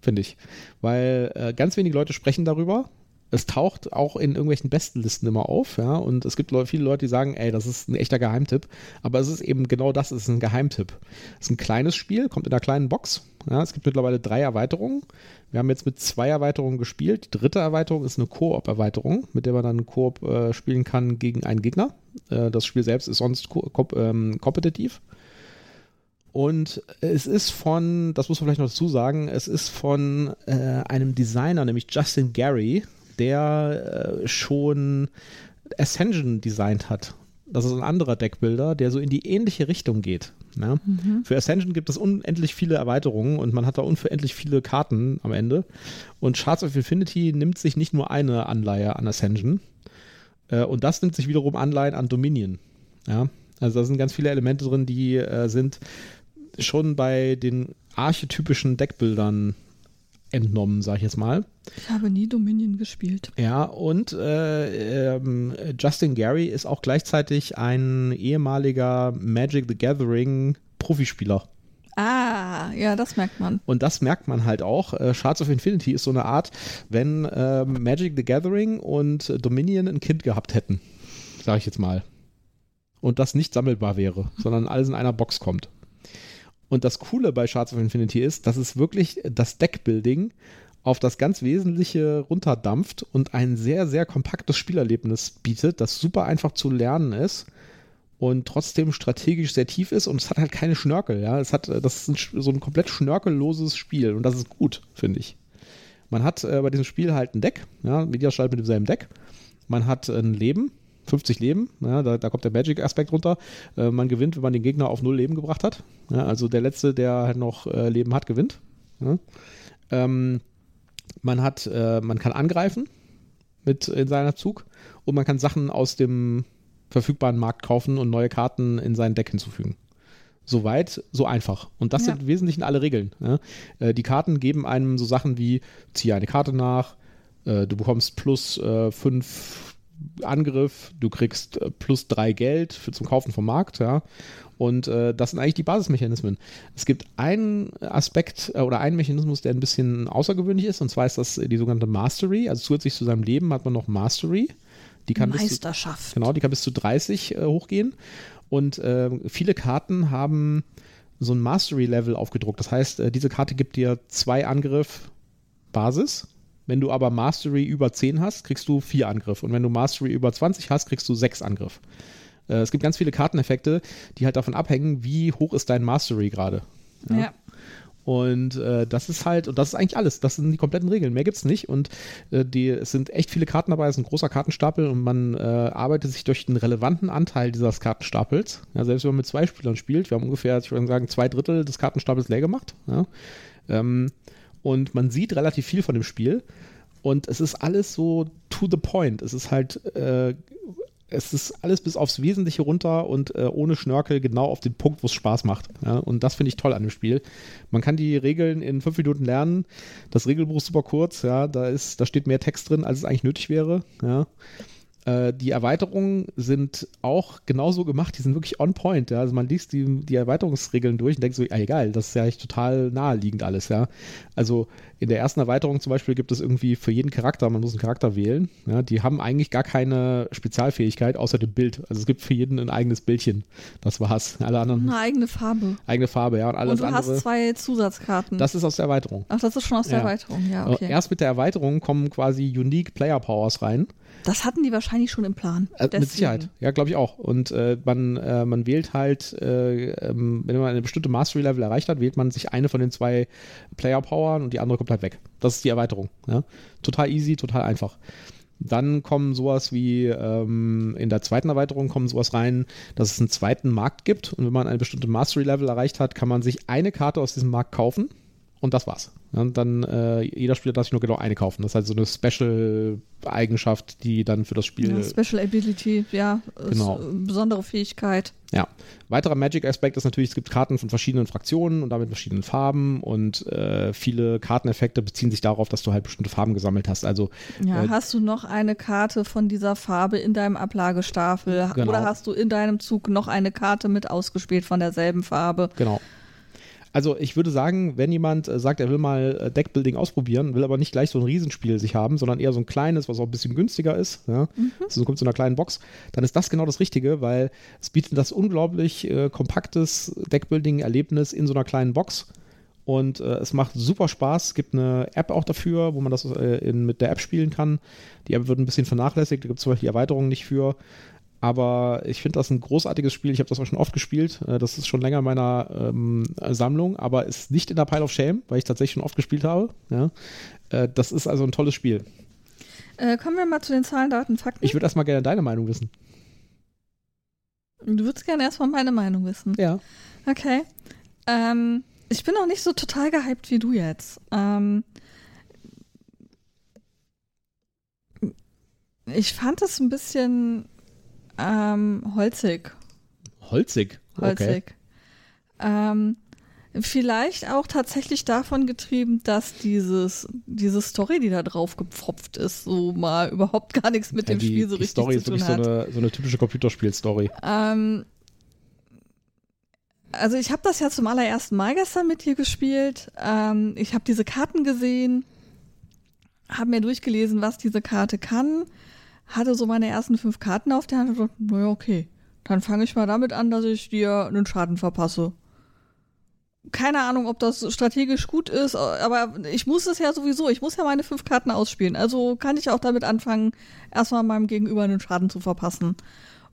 Finde ich. Weil äh, ganz wenige Leute sprechen darüber es taucht auch in irgendwelchen Bestenlisten immer auf, ja, und es gibt viele Leute, die sagen, ey, das ist ein echter Geheimtipp, aber es ist eben genau das, es ist ein Geheimtipp. Es ist ein kleines Spiel, kommt in einer kleinen Box, ja, es gibt mittlerweile drei Erweiterungen. Wir haben jetzt mit zwei Erweiterungen gespielt. Die dritte Erweiterung ist eine Koop-Erweiterung, mit der man dann Koop äh, spielen kann gegen einen Gegner. Äh, das Spiel selbst ist sonst ko ähm, kompetitiv. Und es ist von, das muss man vielleicht noch dazu sagen, es ist von äh, einem Designer, nämlich Justin Gary, der äh, schon Ascension designt hat. Das ist ein anderer Deckbilder, der so in die ähnliche Richtung geht. Ja? Mhm. Für Ascension gibt es unendlich viele Erweiterungen und man hat da unendlich viele Karten am Ende. Und Shards of Infinity nimmt sich nicht nur eine Anleihe an Ascension, äh, und das nimmt sich wiederum Anleihen an Dominion. Ja? Also da sind ganz viele Elemente drin, die äh, sind schon bei den archetypischen Deckbildern entnommen, sag ich jetzt mal. Ich habe nie Dominion gespielt. Ja, und äh, ähm, Justin Gary ist auch gleichzeitig ein ehemaliger Magic the Gathering Profispieler. Ah, ja, das merkt man. Und das merkt man halt auch. Äh, Shards of Infinity ist so eine Art, wenn äh, Magic the Gathering und Dominion ein Kind gehabt hätten, sag ich jetzt mal. Und das nicht sammelbar wäre, sondern alles in einer Box kommt. Und das Coole bei Shards of Infinity ist, dass es wirklich das Deckbuilding auf das ganz Wesentliche runterdampft und ein sehr, sehr kompaktes Spielerlebnis bietet, das super einfach zu lernen ist und trotzdem strategisch sehr tief ist und es hat halt keine Schnörkel, ja. Es hat, das ist ein, so ein komplett schnörkelloses Spiel und das ist gut, finde ich. Man hat äh, bei diesem Spiel halt ein Deck, ja, Mediaschalt mit demselben Deck. Man hat ein Leben, 50 Leben, ja, da, da, kommt der Magic-Aspekt runter. Äh, man gewinnt, wenn man den Gegner auf null Leben gebracht hat. Ja, also der Letzte, der halt noch äh, Leben hat, gewinnt. Ja. Ähm, man hat, äh, man kann angreifen mit in seiner Zug und man kann Sachen aus dem verfügbaren Markt kaufen und neue Karten in sein Deck hinzufügen. Soweit, so einfach. Und das sind im Wesentlichen alle Regeln. Äh, die Karten geben einem so Sachen wie, ziehe eine Karte nach, äh, du bekommst plus äh, fünf Angriff, du kriegst äh, plus drei Geld für, zum Kaufen vom Markt, ja. Und äh, das sind eigentlich die Basismechanismen. Es gibt einen Aspekt äh, oder einen Mechanismus, der ein bisschen außergewöhnlich ist, und zwar ist das die sogenannte Mastery. Also zusätzlich zu seinem Leben hat man noch Mastery. Die kann Meisterschaft. Bis zu, genau, die kann bis zu 30 äh, hochgehen. Und äh, viele Karten haben so ein Mastery-Level aufgedruckt. Das heißt, äh, diese Karte gibt dir zwei Angriff Basis wenn du aber Mastery über 10 hast, kriegst du 4 Angriff. Und wenn du Mastery über 20 hast, kriegst du 6 Angriff. Äh, es gibt ganz viele Karteneffekte, die halt davon abhängen, wie hoch ist dein Mastery gerade. Ja. ja. Und äh, das ist halt, und das ist eigentlich alles. Das sind die kompletten Regeln. Mehr gibt es nicht. Und äh, die, es sind echt viele Karten dabei, es ist ein großer Kartenstapel und man äh, arbeitet sich durch den relevanten Anteil dieses Kartenstapels. Ja, selbst wenn man mit zwei Spielern spielt, wir haben ungefähr, ich würde sagen, zwei Drittel des Kartenstapels leer gemacht. Ja. Ähm, und man sieht relativ viel von dem Spiel und es ist alles so to the point. Es ist halt, äh, es ist alles bis aufs Wesentliche runter und äh, ohne Schnörkel genau auf den Punkt, wo es Spaß macht. Ja? Und das finde ich toll an dem Spiel. Man kann die Regeln in fünf Minuten lernen. Das Regelbuch ist super kurz, ja, da ist, da steht mehr Text drin, als es eigentlich nötig wäre. Ja. Äh, die Erweiterungen sind auch genauso gemacht, die sind wirklich on point. Ja? Also man liest die, die Erweiterungsregeln durch und denkt so, ah, egal, das ist ja echt total naheliegend alles. Ja? Also in der ersten Erweiterung zum Beispiel gibt es irgendwie für jeden Charakter, man muss einen Charakter wählen. Ja? Die haben eigentlich gar keine Spezialfähigkeit außer dem Bild. Also es gibt für jeden ein eigenes Bildchen. Das war's. Alle anderen. Eine eigene Farbe. Eigene Farbe, ja. Und, alles und du andere, hast zwei Zusatzkarten. Das ist aus der Erweiterung. Ach, das ist schon aus der ja. Erweiterung, ja. Okay. Erst mit der Erweiterung kommen quasi Unique Player Powers rein. Das hatten die wahrscheinlich schon im Plan. Äh, mit Sicherheit, ja, glaube ich auch. Und äh, man, äh, man wählt halt, äh, ähm, wenn man eine bestimmte Mastery-Level erreicht hat, wählt man sich eine von den zwei Player-Powern und die andere kommt halt weg. Das ist die Erweiterung. Ja? Total easy, total einfach. Dann kommen sowas wie ähm, in der zweiten Erweiterung kommen sowas rein, dass es einen zweiten Markt gibt und wenn man eine bestimmte Mastery-Level erreicht hat, kann man sich eine Karte aus diesem Markt kaufen und das war's. Und dann äh, jeder Spieler darf sich nur genau eine kaufen. Das ist halt so eine Special-Eigenschaft, die dann für das Spiel. Ja, Special Ability, ja. Genau. Besondere Fähigkeit. Ja. Weiterer Magic-Aspekt ist natürlich, es gibt Karten von verschiedenen Fraktionen und damit verschiedenen Farben und äh, viele Karteneffekte beziehen sich darauf, dass du halt bestimmte Farben gesammelt hast. Also Ja, äh, hast du noch eine Karte von dieser Farbe in deinem Ablagestapel? Genau. Oder hast du in deinem Zug noch eine Karte mit ausgespielt von derselben Farbe? Genau. Also ich würde sagen, wenn jemand äh, sagt, er will mal äh, Deckbuilding ausprobieren, will aber nicht gleich so ein Riesenspiel sich haben, sondern eher so ein kleines, was auch ein bisschen günstiger ist, ja, also kommt zu einer kleinen Box, dann ist das genau das Richtige, weil es bietet das unglaublich äh, kompaktes Deckbuilding-Erlebnis in so einer kleinen Box. Und äh, es macht super Spaß. Es gibt eine App auch dafür, wo man das äh, in, mit der App spielen kann. Die App wird ein bisschen vernachlässigt, da gibt es zum Beispiel die Erweiterungen nicht für. Aber ich finde das ein großartiges Spiel. Ich habe das auch schon oft gespielt. Äh, Das ist schon länger in meiner ähm, Sammlung, aber ist nicht in der Pile of Shame, weil ich tatsächlich schon oft gespielt habe. Ja. Äh, Das ist also ein tolles Spiel. Äh, kommen wir mal zu den Zahlen, Daten, Fakten. Ich würde erstmal gerne deine Meinung wissen. du würdest gerne erstmal meine Meinung wissen. Ja. Okay. Ähm, ich bin auch nicht so total gehypt wie du jetzt. Ähm, ich fand es ein bisschen ähm, holzig. Holzig. Okay. Holzig. Ähm, vielleicht auch tatsächlich davon getrieben, dass dieses, diese Story, die da drauf gepfropft ist, so mal überhaupt gar nichts mit Ja, dem die, Spiel so die richtig Story zu ist tun wirklich so hat. eine, so eine typische Computerspiel-Story. Ähm, also ich habe das ja zum allerersten Mal gestern mit dir gespielt. Ähm, ich habe diese Karten gesehen, habe mir durchgelesen, was diese Karte kann, hatte so meine ersten fünf Karten auf der Hand und dachte, naja, okay, dann fange ich mal damit an, dass ich dir einen Schaden verpasse. Keine Ahnung, ob das strategisch gut ist, aber ich muss es ja sowieso, ich muss ja meine fünf Karten ausspielen. Also kann ich auch damit anfangen, erstmal meinem Gegenüber einen Schaden zu verpassen.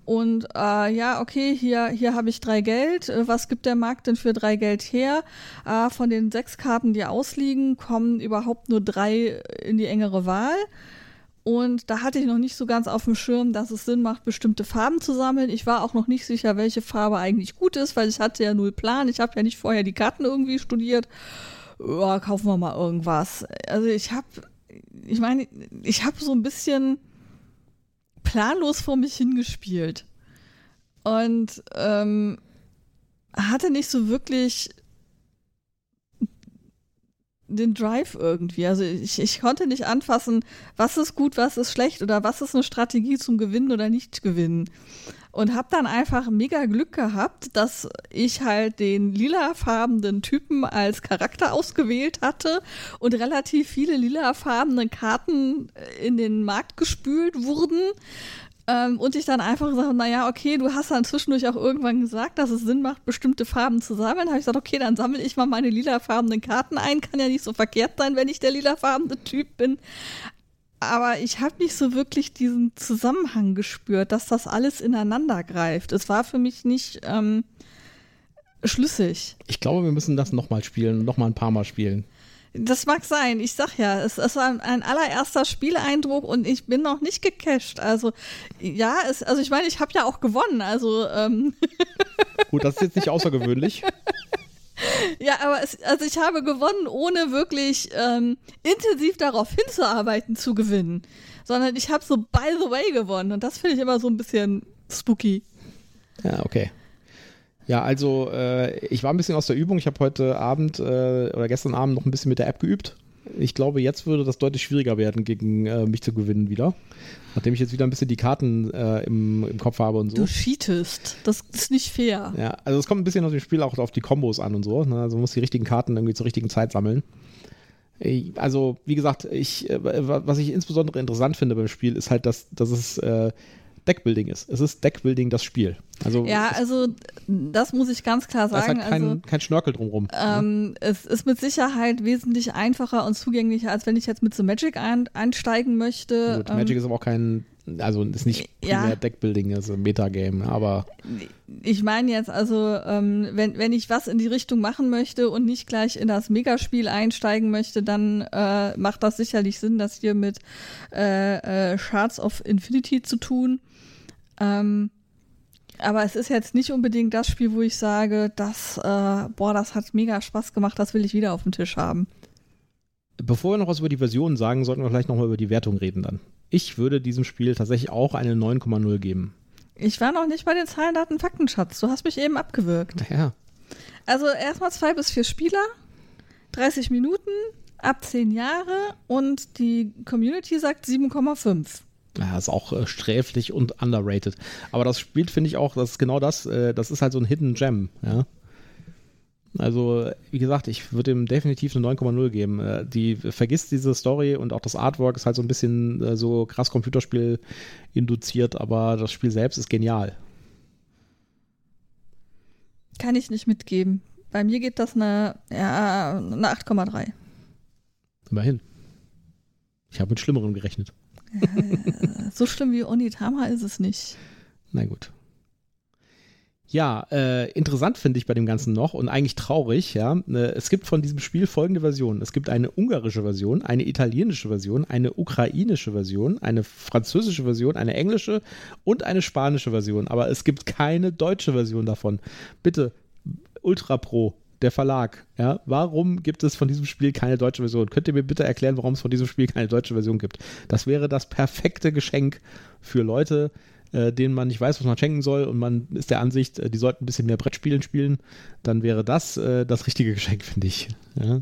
Und äh, ja, okay, hier, hier habe ich drei Geld. Was gibt der Markt denn für drei Geld her? Äh, von den sechs Karten, die ausliegen, kommen überhaupt nur drei in die engere Wahl. Und da hatte ich noch nicht so ganz auf dem Schirm, dass es Sinn macht, bestimmte Farben zu sammeln. Ich war auch noch nicht sicher, welche Farbe eigentlich gut ist, weil ich hatte ja null Plan. Ich habe ja nicht vorher die Karten irgendwie studiert. Ja, kaufen wir mal irgendwas. Also ich habe, ich meine, ich habe so ein bisschen planlos vor mich hingespielt. Und ähm, hatte nicht so wirklich den Drive irgendwie. Also ich, ich konnte nicht anfassen, was ist gut, was ist schlecht oder was ist eine Strategie zum Gewinnen oder nicht gewinnen. Und habe dann einfach mega Glück gehabt, dass ich halt den lilafarbenen Typen als Charakter ausgewählt hatte und relativ viele lilafarbene Karten in den Markt gespült wurden. Ähm, und ich dann einfach gesagt habe, naja, okay, du hast dann zwischendurch auch irgendwann gesagt, dass es Sinn macht, bestimmte Farben zu sammeln. habe ich gesagt, okay, dann sammle ich mal meine lilafarbenen Karten ein. Kann ja nicht so verkehrt sein, wenn ich der lilafarbene Typ bin. Aber ich habe nicht so wirklich diesen Zusammenhang gespürt, dass das alles ineinander greift. Es war für mich nicht ähm, schlüssig. Ich glaube, wir müssen das nochmal spielen, nochmal ein paar Mal spielen. Das mag sein. Ich sag ja, es, war ein, ein allererster Spieleindruck und ich bin noch nicht gecasht. Also ja, es, also ich meine, ich habe ja auch gewonnen. Also ähm, Gut, das ist jetzt nicht außergewöhnlich. ja, aber es, also ich habe gewonnen, ohne wirklich ähm, intensiv darauf hinzuarbeiten zu gewinnen, sondern ich habe so by the way gewonnen und das finde ich immer so ein bisschen spooky. Ja, okay. Ja, also äh, ich war ein bisschen aus der Übung. Ich habe heute Abend äh, oder gestern Abend noch ein bisschen mit der App geübt. Ich glaube, jetzt würde das deutlich schwieriger werden, gegen äh, mich zu gewinnen wieder. Nachdem ich jetzt wieder ein bisschen die Karten äh, im, im Kopf habe und so. Du cheatest. Das ist nicht fair. Ja, also es kommt ein bisschen aus dem Spiel auch auf die Kombos an und so. Ne? Also man muss die richtigen Karten irgendwie zur richtigen Zeit sammeln. Also, wie gesagt, ich, äh, was ich insbesondere interessant finde beim Spiel, ist halt, dass, dass es äh, Deckbuilding ist. Es ist Deckbuilding das Spiel. Also Ja, es, also das muss ich ganz klar ist sagen. halt kein, also kein Schnörkel drumrum. Ähm, es ist mit Sicherheit wesentlich einfacher und zugänglicher, als wenn ich jetzt mit so Magic ein, einsteigen möchte. Gut, Ähm, Magic ist aber auch kein, also ist nicht ja. primär Deckbuilding, also Metagame, aber ich meine jetzt also, ähm, wenn, wenn ich was in die Richtung machen möchte und nicht gleich in das Megaspiel einsteigen möchte, dann äh, macht das sicherlich Sinn, das hier mit äh, äh, Shards of Infinity zu tun. Ähm, Aber es ist jetzt nicht unbedingt das Spiel, wo ich sage, das, äh, boah, das hat mega Spaß gemacht, das will ich wieder auf dem Tisch haben. Bevor wir noch was über die Version sagen, sollten wir vielleicht nochmal über die Wertung reden dann. Ich würde diesem Spiel tatsächlich auch eine 9,0 geben. Ich war noch nicht bei den Zahlen, Daten, Fakten, Schatz. Du hast mich eben abgewürgt. Ja. Also erstmal zwei bis vier Spieler, 30 Minuten, ab 10 Jahre und die Community sagt 7,5. Ja, ist auch äh, sträflich und underrated. Aber das spielt, finde ich auch, das ist genau das, äh, das ist halt so ein Hidden Gem, ja. Also, wie gesagt, ich würde ihm definitiv eine 9,0 geben. Äh, die vergisst diese Story und auch das Artwork ist halt so ein bisschen äh, so krass Computerspiel induziert, aber das Spiel selbst ist genial. Kann ich nicht mitgeben. Bei mir geht das eine, ja, eine 8,3. Immerhin. Ich habe mit Schlimmerem gerechnet. Äh, so schlimm wie Onitama ist es nicht. Na gut. Ja, äh, interessant finde ich bei dem Ganzen noch und eigentlich traurig, ja. Äh, es gibt von diesem Spiel folgende Versionen. Es gibt eine ungarische Version, eine italienische Version, eine ukrainische Version, eine französische Version, eine englische und eine spanische Version. Aber es gibt keine deutsche Version davon. Bitte, Ultra Pro, der Verlag, ja, warum gibt es von diesem Spiel keine deutsche Version? Könnt ihr mir bitte erklären, warum es von diesem Spiel keine deutsche Version gibt? Das wäre das perfekte Geschenk für Leute, äh, denen man nicht weiß, was man schenken soll und man ist der Ansicht, äh, die sollten ein bisschen mehr Brettspielen spielen, dann wäre das äh, das richtige Geschenk, finde ich. Ja.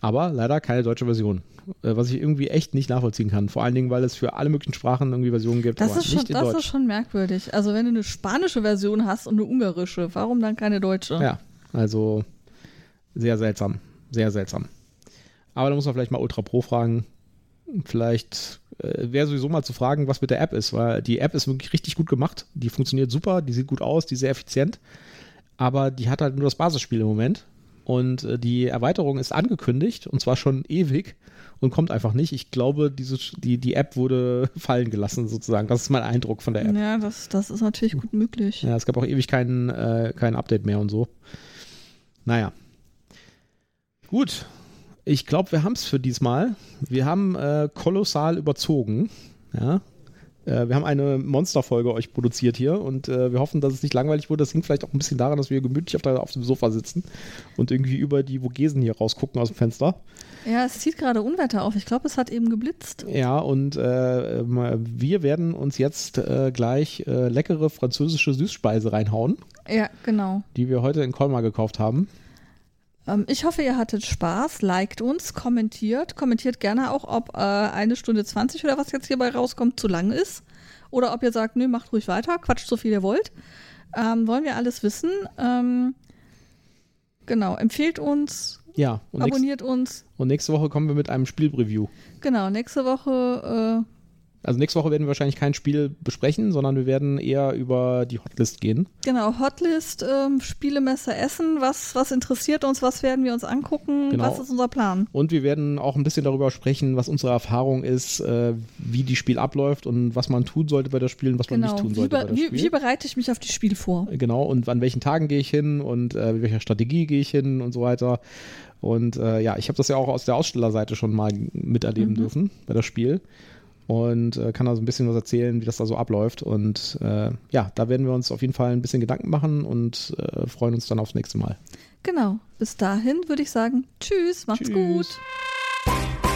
Aber leider keine deutsche Version. Äh, was ich irgendwie echt nicht nachvollziehen kann. Vor allen Dingen, weil es für alle möglichen Sprachen irgendwie Versionen gibt. Das, ist schon, das ist schon merkwürdig. Also, wenn du eine spanische Version hast und eine ungarische, warum dann keine deutsche? Ja, also sehr seltsam. Sehr seltsam. Aber da muss man vielleicht mal Ultra Pro fragen. Vielleicht äh, wäre sowieso mal zu fragen, was mit der App ist, weil die App ist wirklich richtig gut gemacht. Die funktioniert super, die sieht gut aus, die ist sehr effizient. Aber die hat halt nur das Basisspiel im Moment. Und äh, die Erweiterung ist angekündigt und zwar schon ewig und kommt einfach nicht. Ich glaube, diese, die, die App wurde fallen gelassen, sozusagen. Das ist mein Eindruck von der App. Ja, das, das ist natürlich gut möglich. Ja, es gab auch ewig kein, äh, kein Update mehr und so. Naja. Gut, ich glaube, wir haben es für diesmal. Wir haben äh, kolossal überzogen. Ja. Äh, wir haben eine Monsterfolge euch produziert hier und äh, wir hoffen, dass es nicht langweilig wurde. Das hängt vielleicht auch ein bisschen daran, dass wir gemütlich auf, der, auf dem Sofa sitzen und irgendwie über die Vogesen hier rausgucken aus dem Fenster. Ja, es zieht gerade Unwetter auf. Ich glaube, es hat eben geblitzt. Ja, und äh, wir werden uns jetzt äh, gleich äh, leckere französische Süßspeise reinhauen. Ja, genau. Die wir heute in Colmar gekauft haben. Ähm, ich hoffe, ihr hattet Spaß, liked uns, kommentiert. Kommentiert gerne auch, ob äh, eine Stunde 20 oder was jetzt hierbei rauskommt zu lang ist. Oder ob ihr sagt, nö, macht ruhig weiter, quatscht so viel ihr wollt. Ähm, wollen wir alles wissen. Ähm, genau, empfehlt uns, ja, abonniert nächst, uns. Und nächste Woche kommen wir mit einem Spielpreview. Genau, nächste Woche äh, also nächste Woche werden wir wahrscheinlich kein Spiel besprechen, sondern wir werden eher über die Hotlist gehen. Genau, Hotlist, ähm, Spielemesse Essen, was, was interessiert uns, was werden wir uns angucken, genau. was ist unser Plan? Und wir werden auch ein bisschen darüber sprechen, was unsere Erfahrung ist, äh, wie die Spiel abläuft und was man tun sollte bei das Spiel und was genau. man nicht tun sollte bei das Spiel. Wie, wie bereite ich mich auf die Spiel vor? Genau, und an welchen Tagen gehe ich hin und äh, mit welcher Strategie gehe ich hin und so weiter. Und äh, ja, ich habe das ja auch aus der Ausstellerseite schon mal miterleben mhm. dürfen bei das Spiel und äh, kann da so ein bisschen was erzählen, wie das da so abläuft. Und äh, ja, da werden wir uns auf jeden Fall ein bisschen Gedanken machen und äh, freuen uns dann aufs nächste Mal. Genau. Bis dahin würde ich sagen, tschüss, macht's tschüss. gut.